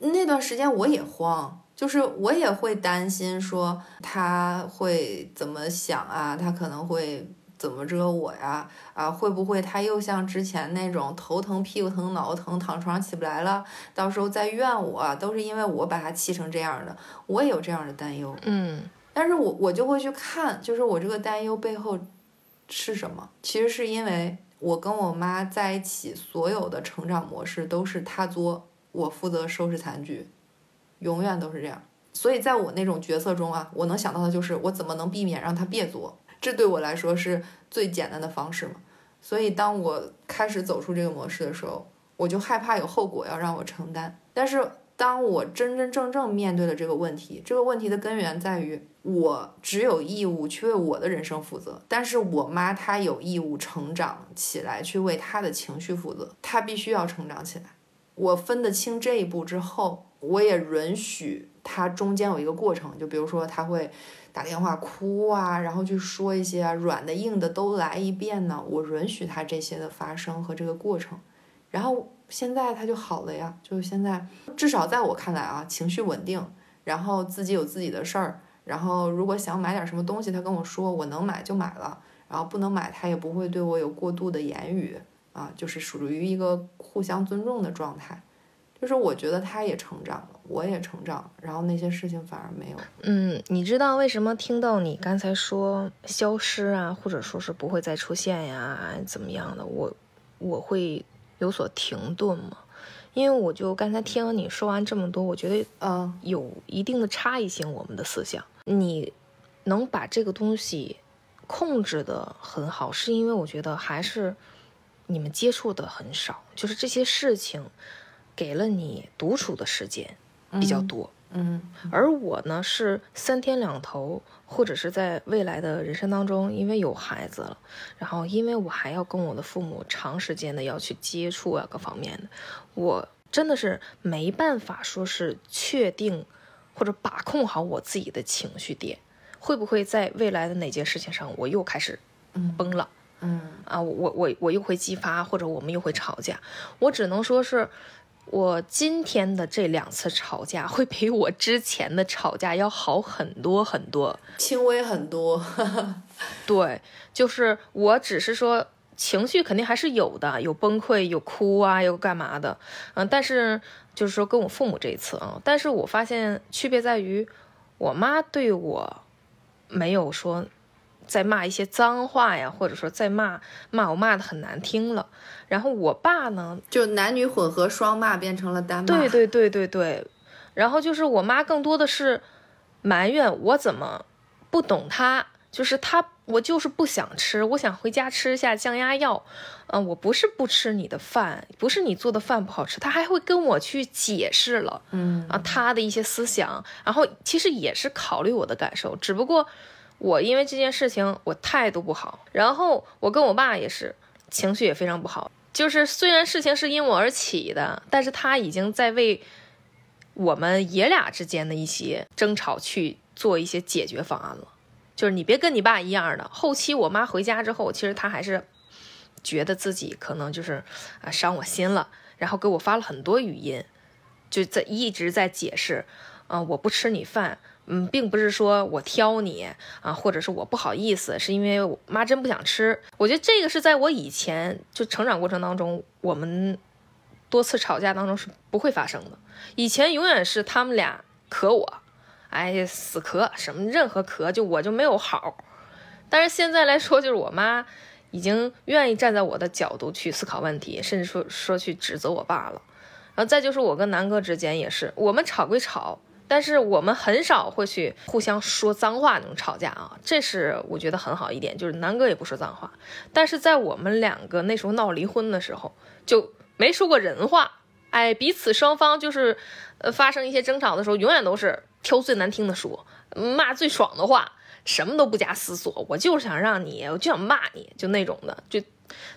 [SPEAKER 1] 那段时间我也慌，就是我也会担心说她会怎么想啊，她可能会。怎么着我呀？啊，会不会他又像之前那种头疼、屁股疼、脑疼，躺床上起不来了？到时候再怨我，都是因为我把他气成这样的。我也有这样的担忧。
[SPEAKER 2] 嗯，
[SPEAKER 1] 但是我我就会去看，就是我这个担忧背后是什么？其实是因为我跟我妈在一起，所有的成长模式都是她作，我负责收拾残局，永远都是这样。所以在我那种角色中啊，我能想到的就是我怎么能避免让他别作，这对我来说是最简单的方式嘛。所以当我开始走出这个模式的时候，我就害怕有后果要让我承担。但是当我真真正正面对了这个问题，这个问题的根源在于我只有义务去为我的人生负责，但是我妈她有义务成长起来去为她的情绪负责，她必须要成长起来。我分得清这一步之后，我也允许她中间有一个过程，就比如说她会打电话哭啊，然后去说一些软的硬的都来一遍呢，我允许他这些的发生和这个过程，然后。现在他就好了呀，就现在至少在我看来啊，情绪稳定，然后自己有自己的事儿，然后如果想买点什么东西，他跟我说我能买就买了，然后不能买他也不会对我有过度的言语啊，就是属于一个互相尊重的状态，就是我觉得他也成长了，我也成长，然后那些事情反而没有。
[SPEAKER 2] 嗯，你知道为什么听到你刚才说消失啊，或者说是不会再出现呀，怎么样的，我我会。有所停顿吗？因为我就刚才听了你说完这么多，我觉得
[SPEAKER 1] 呃
[SPEAKER 2] 有一定的差异性。我们的思想，你能把这个东西控制的很好，是因为我觉得还是你们接触的很少，就是这些事情给了你独处的时间比较多。
[SPEAKER 1] 嗯，
[SPEAKER 2] 而我呢是三天两头，或者是在未来的人生当中，因为有孩子了，然后因为我还要跟我的父母长时间的要去接触啊，各方面的，我真的是没办法说是确定或者把控好我自己的情绪点，会不会在未来的哪件事情上我又开始崩了？
[SPEAKER 1] 嗯
[SPEAKER 2] 啊，我我我又会激发，或者我们又会吵架，我只能说是。我今天的这两次吵架会比我之前的吵架要好很多很多，
[SPEAKER 1] 轻微很多。
[SPEAKER 2] 对，就是我只是说情绪肯定还是有的，有崩溃，有哭啊，有干嘛的，嗯，但是就是说跟我父母这一次啊，但是我发现区别在于，我妈对我没有说。在骂一些脏话呀，或者说在骂骂我骂的很难听了，然后我爸呢，
[SPEAKER 1] 就男女混合双骂变成了单骂。
[SPEAKER 2] 对对对对对，然后就是我妈更多的是埋怨我怎么不懂他，就是他我就是不想吃，我想回家吃一下降压药，嗯，我不是不吃你的饭，不是你做的饭不好吃，他还会跟我去解释了，
[SPEAKER 1] 嗯
[SPEAKER 2] 啊，他的一些思想，然后其实也是考虑我的感受，只不过。我因为这件事情，我态度不好，然后我跟我爸也是情绪也非常不好。就是虽然事情是因我而起的，但是他已经在为我们爷俩之间的一些争吵去做一些解决方案了。就是你别跟你爸一样的。后期我妈回家之后，其实他还是觉得自己可能就是啊伤我心了，然后给我发了很多语音，就在一直在解释，啊我不吃你饭。嗯，并不是说我挑你啊，或者是我不好意思，是因为我妈真不想吃。我觉得这个是在我以前就成长过程当中，我们多次吵架当中是不会发生的。以前永远是他们俩磕我，哎，死磕什么任何磕，就我就没有好。但是现在来说，就是我妈已经愿意站在我的角度去思考问题，甚至说说去指责我爸了。然后再就是我跟南哥之间也是，我们吵归吵。但是我们很少会去互相说脏话那种吵架啊，这是我觉得很好一点，就是南哥也不说脏话。但是在我们两个那时候闹离婚的时候，就没说过人话。哎，彼此双方就是呃发生一些争吵的时候，永远都是挑最难听的说，骂最爽的话，什么都不加思索，我就是想让你，我就想骂你，就那种的，就。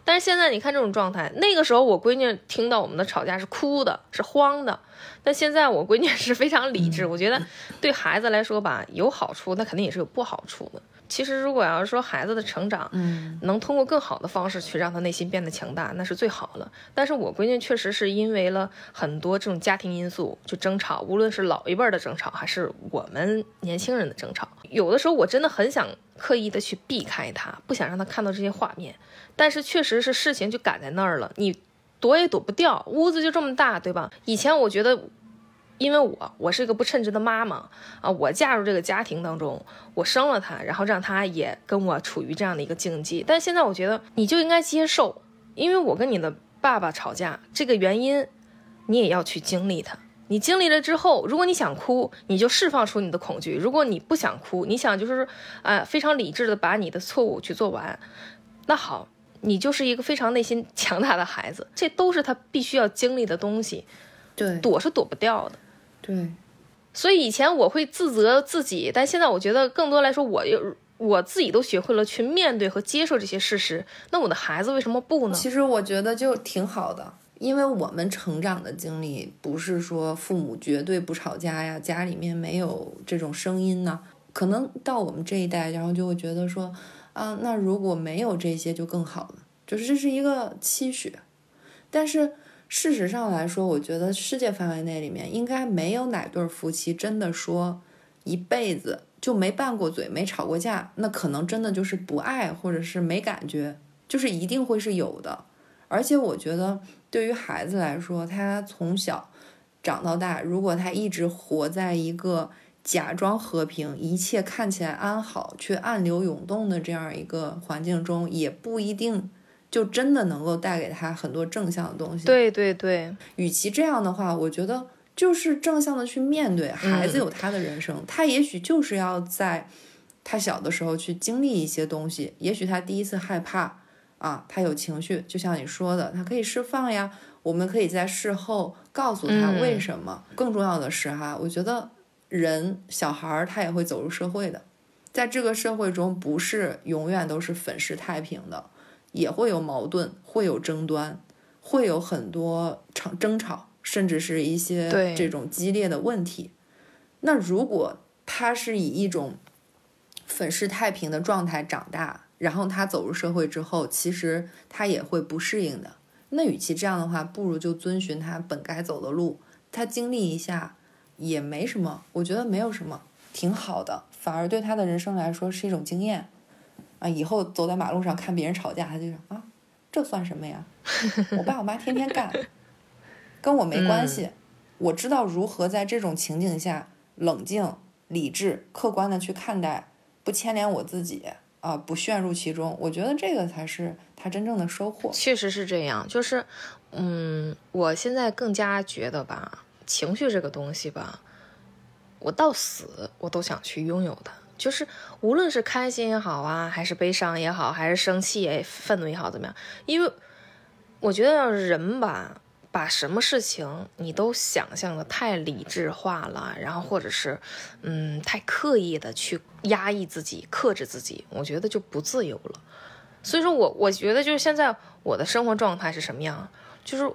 [SPEAKER 2] 但是现在你看这种状态，那个时候我闺女听到我们的吵架是哭的，是慌的。但现在我闺女是非常理智，我觉得对孩子来说吧，有好处，那肯定也是有不好处的。其实如果要是说孩子的成长，
[SPEAKER 1] 嗯，
[SPEAKER 2] 能通过更好的方式去让他内心变得强大，那是最好了。但是我闺女确实是因为了很多这种家庭因素就争吵，无论是老一辈的争吵，还是我们年轻人的争吵，有的时候我真的很想刻意的去避开他，不想让他看到这些画面。但是确实是事情就赶在那儿了，你躲也躲不掉，屋子就这么大，对吧？以前我觉得因为我我是一个不称职的妈妈啊，我嫁入这个家庭当中，我生了他，然后让他也跟我处于这样的一个境地。但现在我觉得你就应该接受，因为我跟你的爸爸吵架这个原因，你也要去经历它。你经历了之后，如果你想哭，你就释放出你的恐惧；如果你不想哭，你想就是啊非常理智的把你的错误去做完，那好，你就是一个非常内心 强大的孩子。这都是他必须要经历的东西，
[SPEAKER 1] 对，
[SPEAKER 2] 躲是躲不掉的。
[SPEAKER 1] 对，
[SPEAKER 2] 所以以前我会自责自己，但现在我觉得更多来说，我又我自己都学会了去面对和接受这些事实。那我的孩子为什么不呢？
[SPEAKER 1] 其实我觉得就挺好的。因为我们成长的经历不是说父母绝对不吵架呀，家里面没有这种声音呢。可能到我们这一代，然后就会觉得说，啊，那如果没有这些就更好了，就是这是一个期许。但是事实上来说，我觉得世界范围内里面应该没有哪对夫妻真的说一辈子就没拌过嘴、没吵过架，那可能真的就是不爱或者是没感觉，就是一定会是有的。而且我觉得。对于孩子来说，他从小长到大，如果他一直活在一个假装和平、一切看起来安好却暗流涌动的这样一个环境中，也不一定就真的能够带给他很多正向的东西。
[SPEAKER 2] 对对对，
[SPEAKER 1] 与其这样的话，我觉得就是正向的去面对孩子有他的人生，他也许就是要在他小的时候去经历一些东西，也许他第一次害怕。啊，他有情绪，就像你说的，他可以释放呀。我们可以在事后告诉他为什么。更重要的是哈，我觉得人小孩儿他也会走入社会的，在这个社会中不是永远都是粉饰太平的，也会有矛盾，会有争端，会有很多吵争吵，甚至是一些这种激烈的问题。那如果他是以一种粉饰太平的状态长大，然后他走入社会之后，其实他也会不适应的。那与其这样的话，不如就遵循他本该走的路，他经历一下也没什么，我觉得没有什么，挺好的，反而对他的人生来说是一种经验啊。以后走在马路上看别人吵架，他就说啊，这算什么呀？我爸我妈天天干，跟我没关系。我知道如何在这种情景下冷静、理智、客观的去看待，不牵连我自己。啊，不陷入其中，我觉得这个才是他真正的收获。
[SPEAKER 2] 确实是这样，就是，嗯，我现在更加觉得吧，情绪这个东西吧，我到死我都想去拥有它。就是无论是开心也好啊，还是悲伤也好，还是生气也愤怒也好，怎么样？因为我觉得人吧。把什么事情你都想象的太理智化了，然后或者是，嗯，太刻意的去压抑自己、克制自己，我觉得就不自由了。所以说我我觉得就是现在我的生活状态是什么样，就是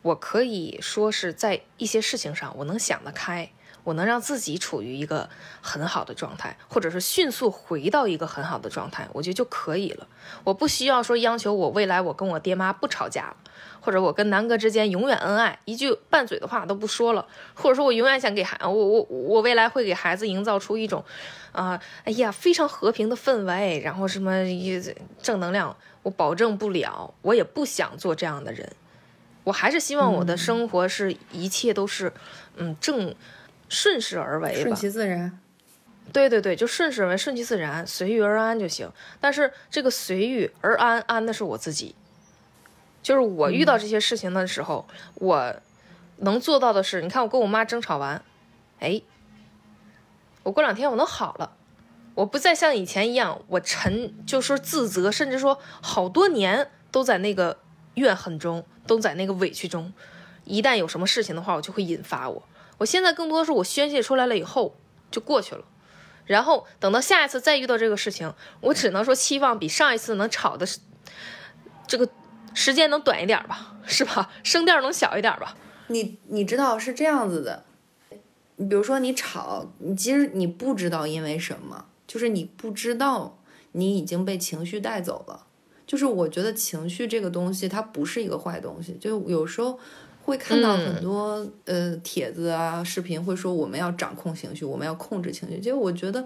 [SPEAKER 2] 我可以说是在一些事情上我能想得开。我能让自己处于一个很好的状态，或者是迅速回到一个很好的状态，我觉得就可以了。我不需要说央求我未来我跟我爹妈不吵架了，或者我跟南哥之间永远恩爱，一句拌嘴的话都不说了，或者说我永远想给孩我我我未来会给孩子营造出一种，啊，哎呀非常和平的氛围，然后什么一正能量，我保证不了，我也不想做这样的人，我还是希望我的生活是一切都是，嗯正。顺势而为，
[SPEAKER 1] 顺其自然。
[SPEAKER 2] 对对对，就顺势而为，顺其自然，随遇而安就行。但是这个随遇而安，安的是我自己。就是我遇到这些事情的时候，我能做到的是，你看我跟我妈争吵完，哎，我过两天我能好了，我不再像以前一样，我沉，就说自责，甚至说好多年都在那个怨恨中，都在那个委屈中。一旦有什么事情的话，我就会引发我。我现在更多的是我宣泄出来了以后就过去了，然后等到下一次再遇到这个事情，我只能说期望比上一次能吵的这个时间能短一点吧，是吧？声调能小一点吧？
[SPEAKER 1] 你你知道是这样子的，你比如说你吵，你其实你不知道因为什么，就是你不知道你已经被情绪带走了。就是我觉得情绪这个东西它不是一个坏东西，就有时候。会看到很多呃帖子啊、视频，会说我们要掌控情绪，我们要控制情绪。结果我觉得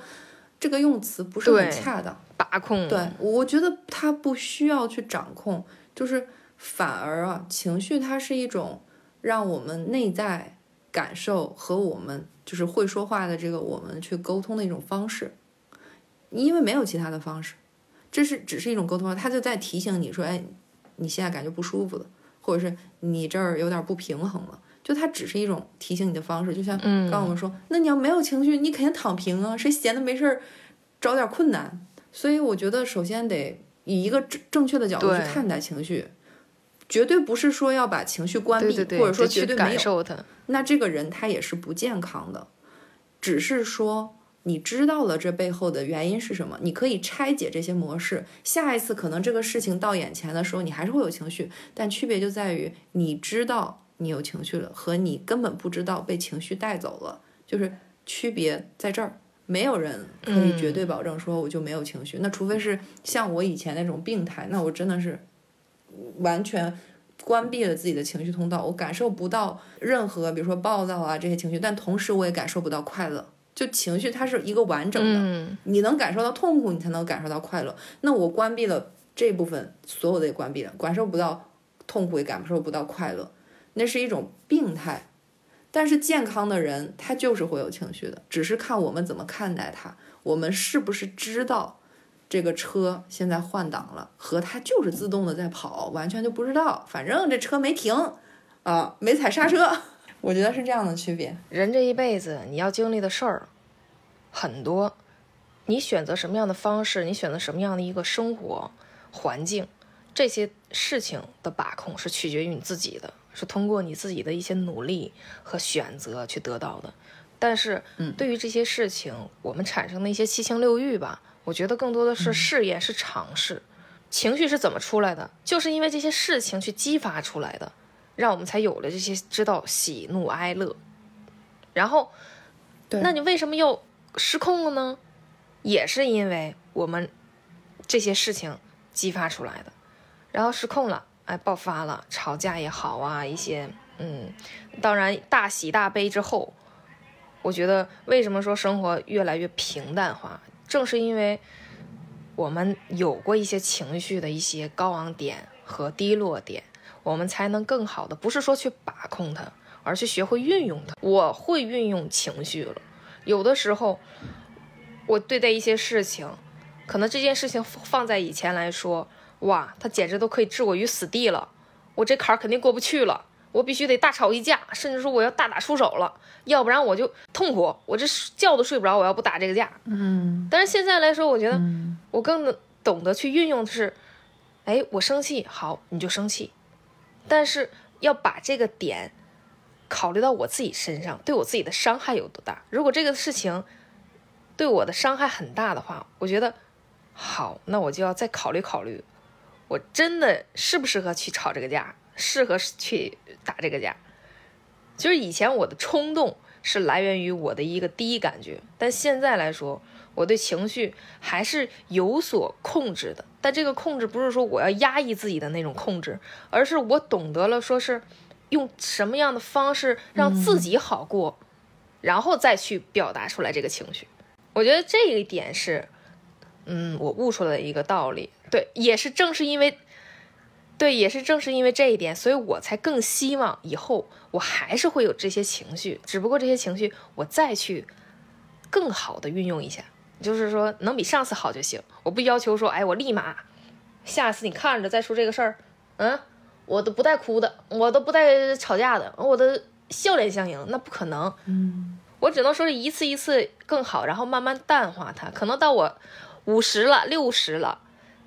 [SPEAKER 1] 这个用词不是很恰当，
[SPEAKER 2] 把控。
[SPEAKER 1] 对，我觉得它不需要去掌控，就是反而啊，情绪它是一种让我们内在感受和我们就是会说话的这个我们去沟通的一种方式，因为没有其他的方式，这是只是一种沟通，他就在提醒你说，哎，你现在感觉不舒服了，或者是你这儿有点不平衡了，就它只是一种提醒你的方式，就像刚刚我们说，那你要没有情绪，你肯定躺平啊，谁闲的没事儿找点困难？所以我觉得首先得以一个正正确的角度去看待情绪。绝对不是说要把情绪关闭，或者说绝对没有。那这个人他也是不健康的，只是说你知道了这背后的原因是什么，你可以拆解这些模式。下一次可能这个事情到眼前的时候，你还是会有情绪，但区别就在于你知道你有情绪了，和你根本不知道被情绪带走了，就是区别在这儿。没有人可以绝对保证说我就没有情绪，那除非是像我以前那种病态，那我真的是。完全关闭了自己的情绪通道，我感受不到任何，比如说暴躁啊这些情绪，但同时我也感受不到快乐。就情绪它是一个完整的，你能感受到痛苦，你才能感受到快乐。那我关闭了这部分，所有的也关闭了，感受不到痛苦，也感受不到快乐，那是一种病态。但是健康的人他就是会有情绪的，只是看我们怎么看待他，我们是不是知道。这个车现在换挡了，和它就是自动的在跑，完全就不知道。反正这车没停，啊，没踩刹车，我觉得是这样的区别。
[SPEAKER 2] 人这一辈子你要经历的事儿很多，你选择什么样的方式，你选择什么样的一个生活环境，这些事情的把控是取决于你自己的，是通过你自己的一些努力和选择去得到的。但是，嗯，对于这些事情，我们产生的一些七情六欲吧。我觉得更多的是试验，是尝试。情绪是怎么出来的？就是因为这些事情去激发出来的，让我们才有了这些知道喜怒哀乐。然后，那你为什么又失控了呢？也是因为我们这些事情激发出来的，然后失控了，哎，爆发了，吵架也好啊，一些嗯，当然大喜大悲之后，我觉得为什么说生活越来越平淡化？正是因为我们有过一些情绪的一些高昂点和低落点，我们才能更好的，不是说去把控它，而去学会运用它。我会运用情绪了，有的时候我对待一些事情，可能这件事情放在以前来说，哇，它简直都可以置我于死地了，我这坎儿肯定过不去了。我必须得大吵一架，甚至说我要大打出手了，要不然我就痛苦，我这觉都睡不着。我要不打这个架，
[SPEAKER 1] 嗯。
[SPEAKER 2] 但是现在来说，我觉得我更懂得去运用的是，哎，我生气，好，你就生气，但是要把这个点考虑到我自己身上，对我自己的伤害有多大。如果这个事情对我的伤害很大的话，我觉得好，那我就要再考虑考虑，我真的适不适合去吵这个架。适合去打这个架，就是以前我的冲动是来源于我的一个第一感觉，但现在来说，我对情绪还是有所控制的。但这个控制不是说我要压抑自己的那种控制，而是我懂得了说是用什么样的方式让自己好过，然后再去表达出来这个情绪。我觉得这一点是，嗯，我悟出来的一个道理。对，也是正是因为。对，也是正是因为这一点，所以我才更希望以后我还是会有这些情绪，只不过这些情绪我再去更好的运用一下，就是说能比上次好就行。我不要求说，哎，我立马下次你看着再说这个事儿，嗯，我都不带哭的，我都不带吵架的，我都笑脸相迎，那不可能。
[SPEAKER 1] 嗯，
[SPEAKER 2] 我只能说是一次一次更好，然后慢慢淡化它。可能到我五十了、六十了。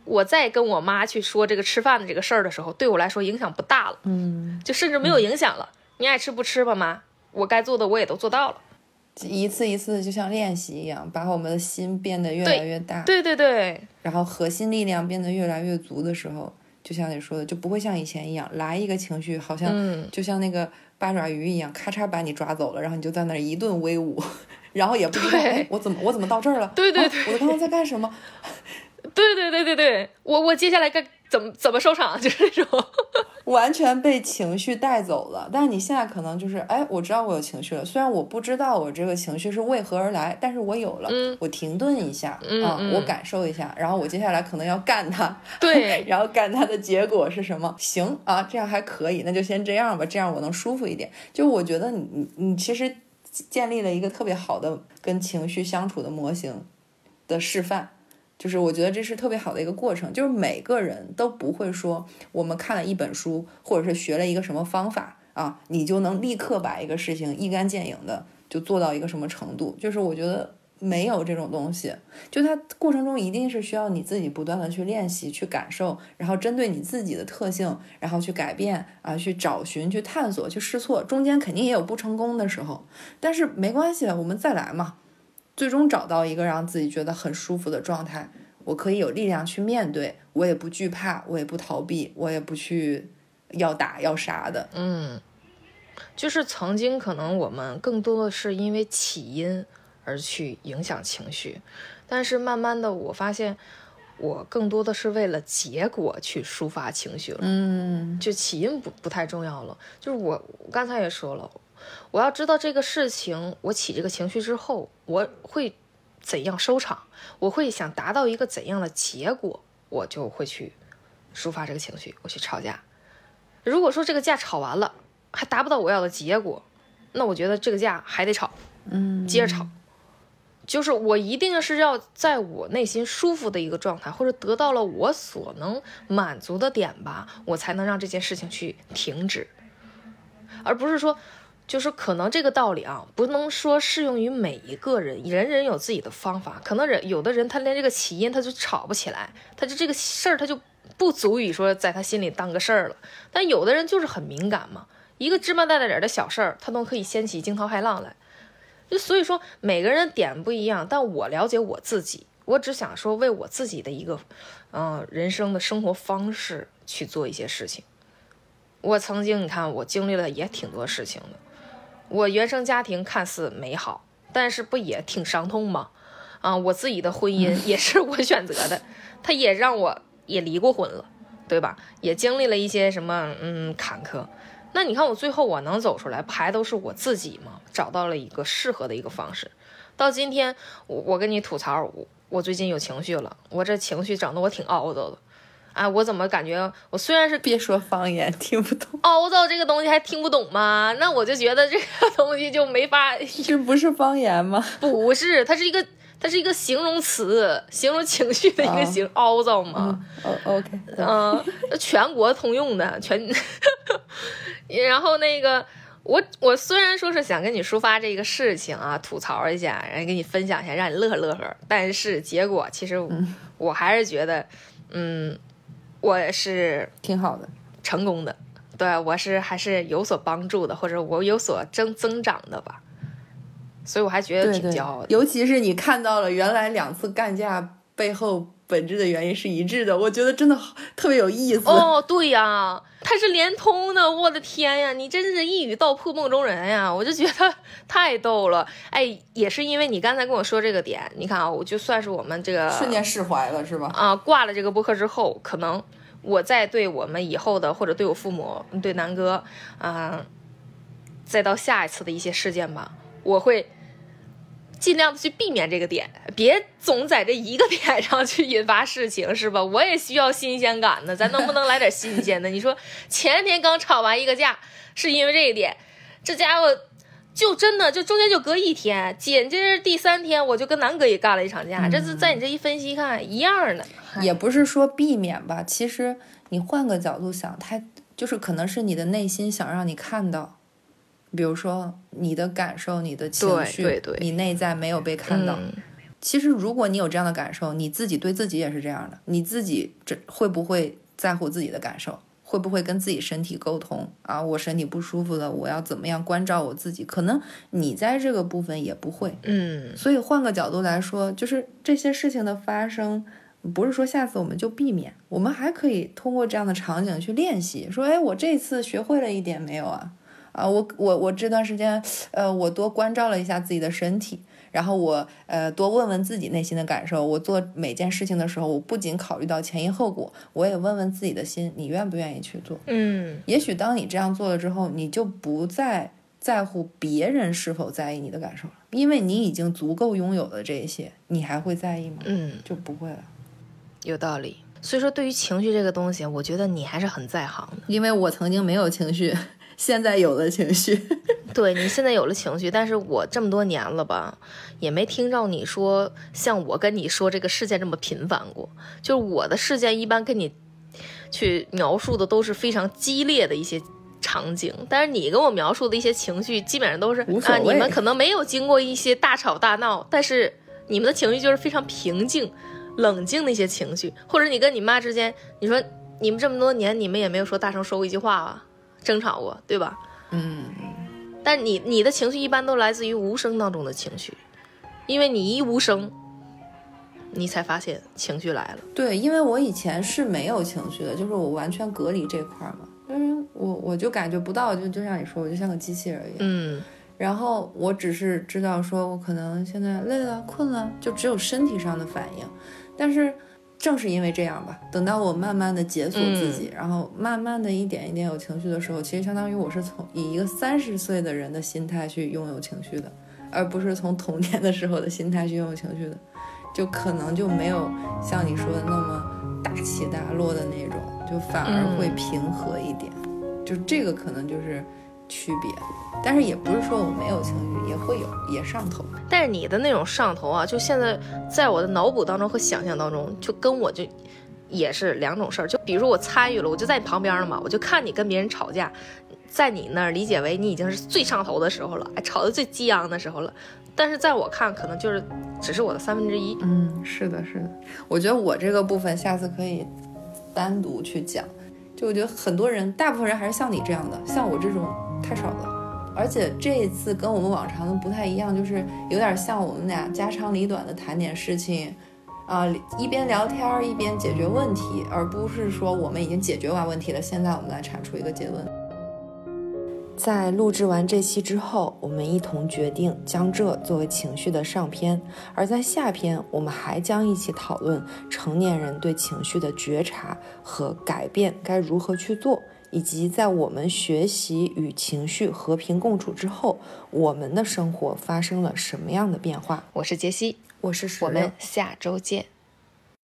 [SPEAKER 2] 我再跟我妈去说这个吃饭的这个事儿的时候，对我来说影响不大了，
[SPEAKER 1] 嗯，
[SPEAKER 2] 就甚至没有影响了。你爱吃不吃吧，妈，我该做的我也都做到了。
[SPEAKER 1] 一次一次就像练习一样，把我们的心变得越来越大，
[SPEAKER 2] 对对对。
[SPEAKER 1] 然后核心力量变得越来越足的时候，就像你说的，就不会像以前一样来一个情绪，好像就像那个八爪鱼一样，咔嚓把你抓走了，然后你就在那一顿威武，然后也不知道哎，我怎么我怎么到这儿了？
[SPEAKER 2] 对对对，
[SPEAKER 1] 我刚刚在干什么？
[SPEAKER 2] 对对对对对，我我接下来该怎么怎么收场，就是那种
[SPEAKER 1] 完全被情绪带走了。但是你现在可能就是，哎，我知道我有情绪了，虽然我不知道我这个情绪是为何而来，但是我有了，我停顿一下啊，我感受一下，然后我接下来可能要干它，
[SPEAKER 2] 对，
[SPEAKER 1] 然后干它的结果是什么？行啊，这样还可以，那就先这样吧，这样我能舒服一点。就我觉得你你你其实建立了一个特别好的跟情绪相处的模型的示范。就是我觉得这是特别好的一个过程，就是每个人都不会说我们看了一本书，或者是学了一个什么方法啊，你就能立刻把一个事情一干见影的就做到一个什么程度。就是我觉得没有这种东西，就它过程中一定是需要你自己不断的去练习、去感受，然后针对你自己的特性，然后去改变啊，去找寻、去探索、去试错，中间肯定也有不成功的时候，但是没关系，我们再来嘛。最终找到一个让自己觉得很舒服的状态，我可以有力量去面对，我也不惧怕，我也不逃避，我也不去要打要杀的。
[SPEAKER 2] 嗯，就是曾经可能我们更多的是因为起因而去影响情绪，但是慢慢的我发现，我更多的是为了结果去抒发情绪了。
[SPEAKER 1] 嗯，
[SPEAKER 2] 就起因不不太重要了。就是我刚才也说了。我要知道这个事情，我起这个情绪之后，我会怎样收场？我会想达到一个怎样的结果，我就会去抒发这个情绪，我去吵架。如果说这个架吵完了还达不到我要的结果，那我觉得这个架还得吵，
[SPEAKER 1] 嗯，
[SPEAKER 2] 接着吵。就是我一定是要在我内心舒服的一个状态，或者得到了我所能满足的点吧，我才能让这件事情去停止，而不是说。就是可能这个道理啊，不能说适用于每一个人，人人有自己的方法。可能人有的人他连这个起因他就吵不起来，他就这个事儿他就不足以说在他心里当个事儿了。但有的人就是很敏感嘛，一个芝麻大点儿的小事儿，他都可以掀起惊涛骇浪来。就所以说每个人点不一样，但我了解我自己，我只想说为我自己的一个，嗯，人生的生活方式去做一些事情。我曾经你看我经历了也挺多事情的。我原生家庭看似美好，但是不也挺伤痛吗？啊，我自己的婚姻 也是我选择的，他也让我也离过婚了，对吧？也经历了一些什么嗯坎坷。那你看我最后我能走出来，不还都是我自己吗？找到了一个适合的一个方式。到今天我我跟你吐槽，我我最近有情绪了，我这情绪整得我挺懊恼的。啊，我怎么感觉我虽然是
[SPEAKER 1] 别说方言听不懂，
[SPEAKER 2] 凹造这个东西还听不懂吗？那我就觉得这个东西就没法，
[SPEAKER 1] 这不是方言吗？
[SPEAKER 2] 不是，它是一个它是一个形容词，形容情绪的一个形，凹造嘛。
[SPEAKER 1] 哦，OK，
[SPEAKER 2] 嗯，全国通用的全。然后那个我我虽然说是想跟你抒发这个事情啊，吐槽一下，然后跟你分享一下，让你乐呵乐呵，但是结果其实我还是觉得，嗯。我是
[SPEAKER 1] 挺好的，
[SPEAKER 2] 成功的，对我是还是有所帮助的，或者我有所增增长的吧，所以我还觉得挺骄傲的。
[SPEAKER 1] 尤其是你看到了原来两次干架背后本质的原因是一致的，我觉得真的特别有意思。
[SPEAKER 2] 哦，对呀，它是连通的，我的天呀，你真是一语道破梦中人呀！我就觉得太逗了。哎，也是因为你刚才跟我说这个点，你看啊，我就算是我们这个
[SPEAKER 1] 瞬间释怀了，是吧？
[SPEAKER 2] 啊，挂了这个播客之后，可能。我再对我们以后的，或者对我父母、对南哥，啊，再到下一次的一些事件吧，我会尽量的去避免这个点，别总在这一个点上去引发事情，是吧？我也需要新鲜感呢，咱能不能来点新鲜的？你 说前天刚吵完一个架，是因为这一点，这家伙就真的就中间就隔一天，紧接着第三天我就跟南哥也干了一场架，这是在你这一分析看一样的。
[SPEAKER 1] 也不是说避免吧，其实你换个角度想，他就是可能是你的内心想让你看到，比如说你的感受、你的情绪，你内在没有被看到。其实如果你有这样的感受，你自己对自己也是这样的，你自己这会不会在乎自己的感受？会不会跟自己身体沟通啊？我身体不舒服了，我要怎么样关照我自己？可能你在这个部分也不会。
[SPEAKER 2] 嗯，
[SPEAKER 1] 所以换个角度来说，就是这些事情的发生。不是说下次我们就避免，我们还可以通过这样的场景去练习。说，哎，我这次学会了一点没有啊？啊，我我我这段时间，呃，我多关照了一下自己的身体，然后我呃多问问自己内心的感受。我做每件事情的时候，我不仅考虑到前因后果，我也问问自己的心，你愿不愿意去做？
[SPEAKER 2] 嗯，
[SPEAKER 1] 也许当你这样做了之后，你就不再在乎别人是否在意你的感受了，因为你已经足够拥有了这些，你还会在意吗？
[SPEAKER 2] 嗯，
[SPEAKER 1] 就不会了。
[SPEAKER 2] 有道理。所以说，对于情绪这个东西，我觉得你还是很在行的。
[SPEAKER 1] 因为我曾经没有情绪，现在有了情绪。
[SPEAKER 2] 对你现在有了情绪，但是我这么多年了吧，也没听着你说像我跟你说这个事件这么频繁过。就是我的事件一般跟你去描述的都是非常激烈的一些场景，但是你跟我描述的一些情绪，基本上都是啊，你们可能没有经过一些大吵大闹，但是你们的情绪就是非常平静、冷静的一些情绪，或者你跟你妈之间，你说你们这么多年，你们也没有说大声说过一句话吧，争吵过，对吧？
[SPEAKER 1] 嗯，
[SPEAKER 2] 但你你的情绪一般都来自于无声当中的情绪，因为你一无声，你才发现情绪来了。
[SPEAKER 1] 对，因为我以前是没有情绪的，就是我完全隔离这块儿嘛，嗯，我我就感觉不到，就就像你说，我就像个机器人一样。
[SPEAKER 2] 嗯
[SPEAKER 1] 然后我只是知道说，我可能现在累了、困了，就只有身体上的反应。但是正是因为这样吧，等到我慢慢的解锁自己，然后慢慢的一点一点有情绪的时候，其实相当于我是从以一个三十岁的人的心态去拥有情绪的，而不是从童年的时候的心态去拥有情绪的，就可能就没有像你说的那么大起大落的那种，就反而会平和一点。就这个可能就是区别。但是也不是说我没有情绪，也会有，也上头。
[SPEAKER 2] 但是你的那种上头啊，就现在在我的脑补当中和想象当中，就跟我就也是两种事儿。就比如说我参与了，我就在你旁边了嘛，我就看你跟别人吵架，在你那儿理解为你已经是最上头的时候了，哎，吵得最激昂的时候了。但是在我看，可能就是只是我的三分之一。
[SPEAKER 1] 嗯，是的，是的。我觉得我这个部分下次可以单独去讲。就我觉得很多人，大部分人还是像你这样的，像我这种太少了。而且这一次跟我们往常的不太一样，就是有点像我们俩家长里短的谈点事情，啊、一边聊天一边解决问题，而不是说我们已经解决完问题了，现在我们来产出一个结论。在录制完这期之后，我们一同决定将这作为情绪的上篇，而在下篇，我们还将一起讨论成年人对情绪的觉察和改变该如何去做，以及在我们学习与情绪和平共处之后，我们的生活发生了什么样的变化。
[SPEAKER 2] 我是杰西，
[SPEAKER 1] 我是石榴
[SPEAKER 2] 我们下周见。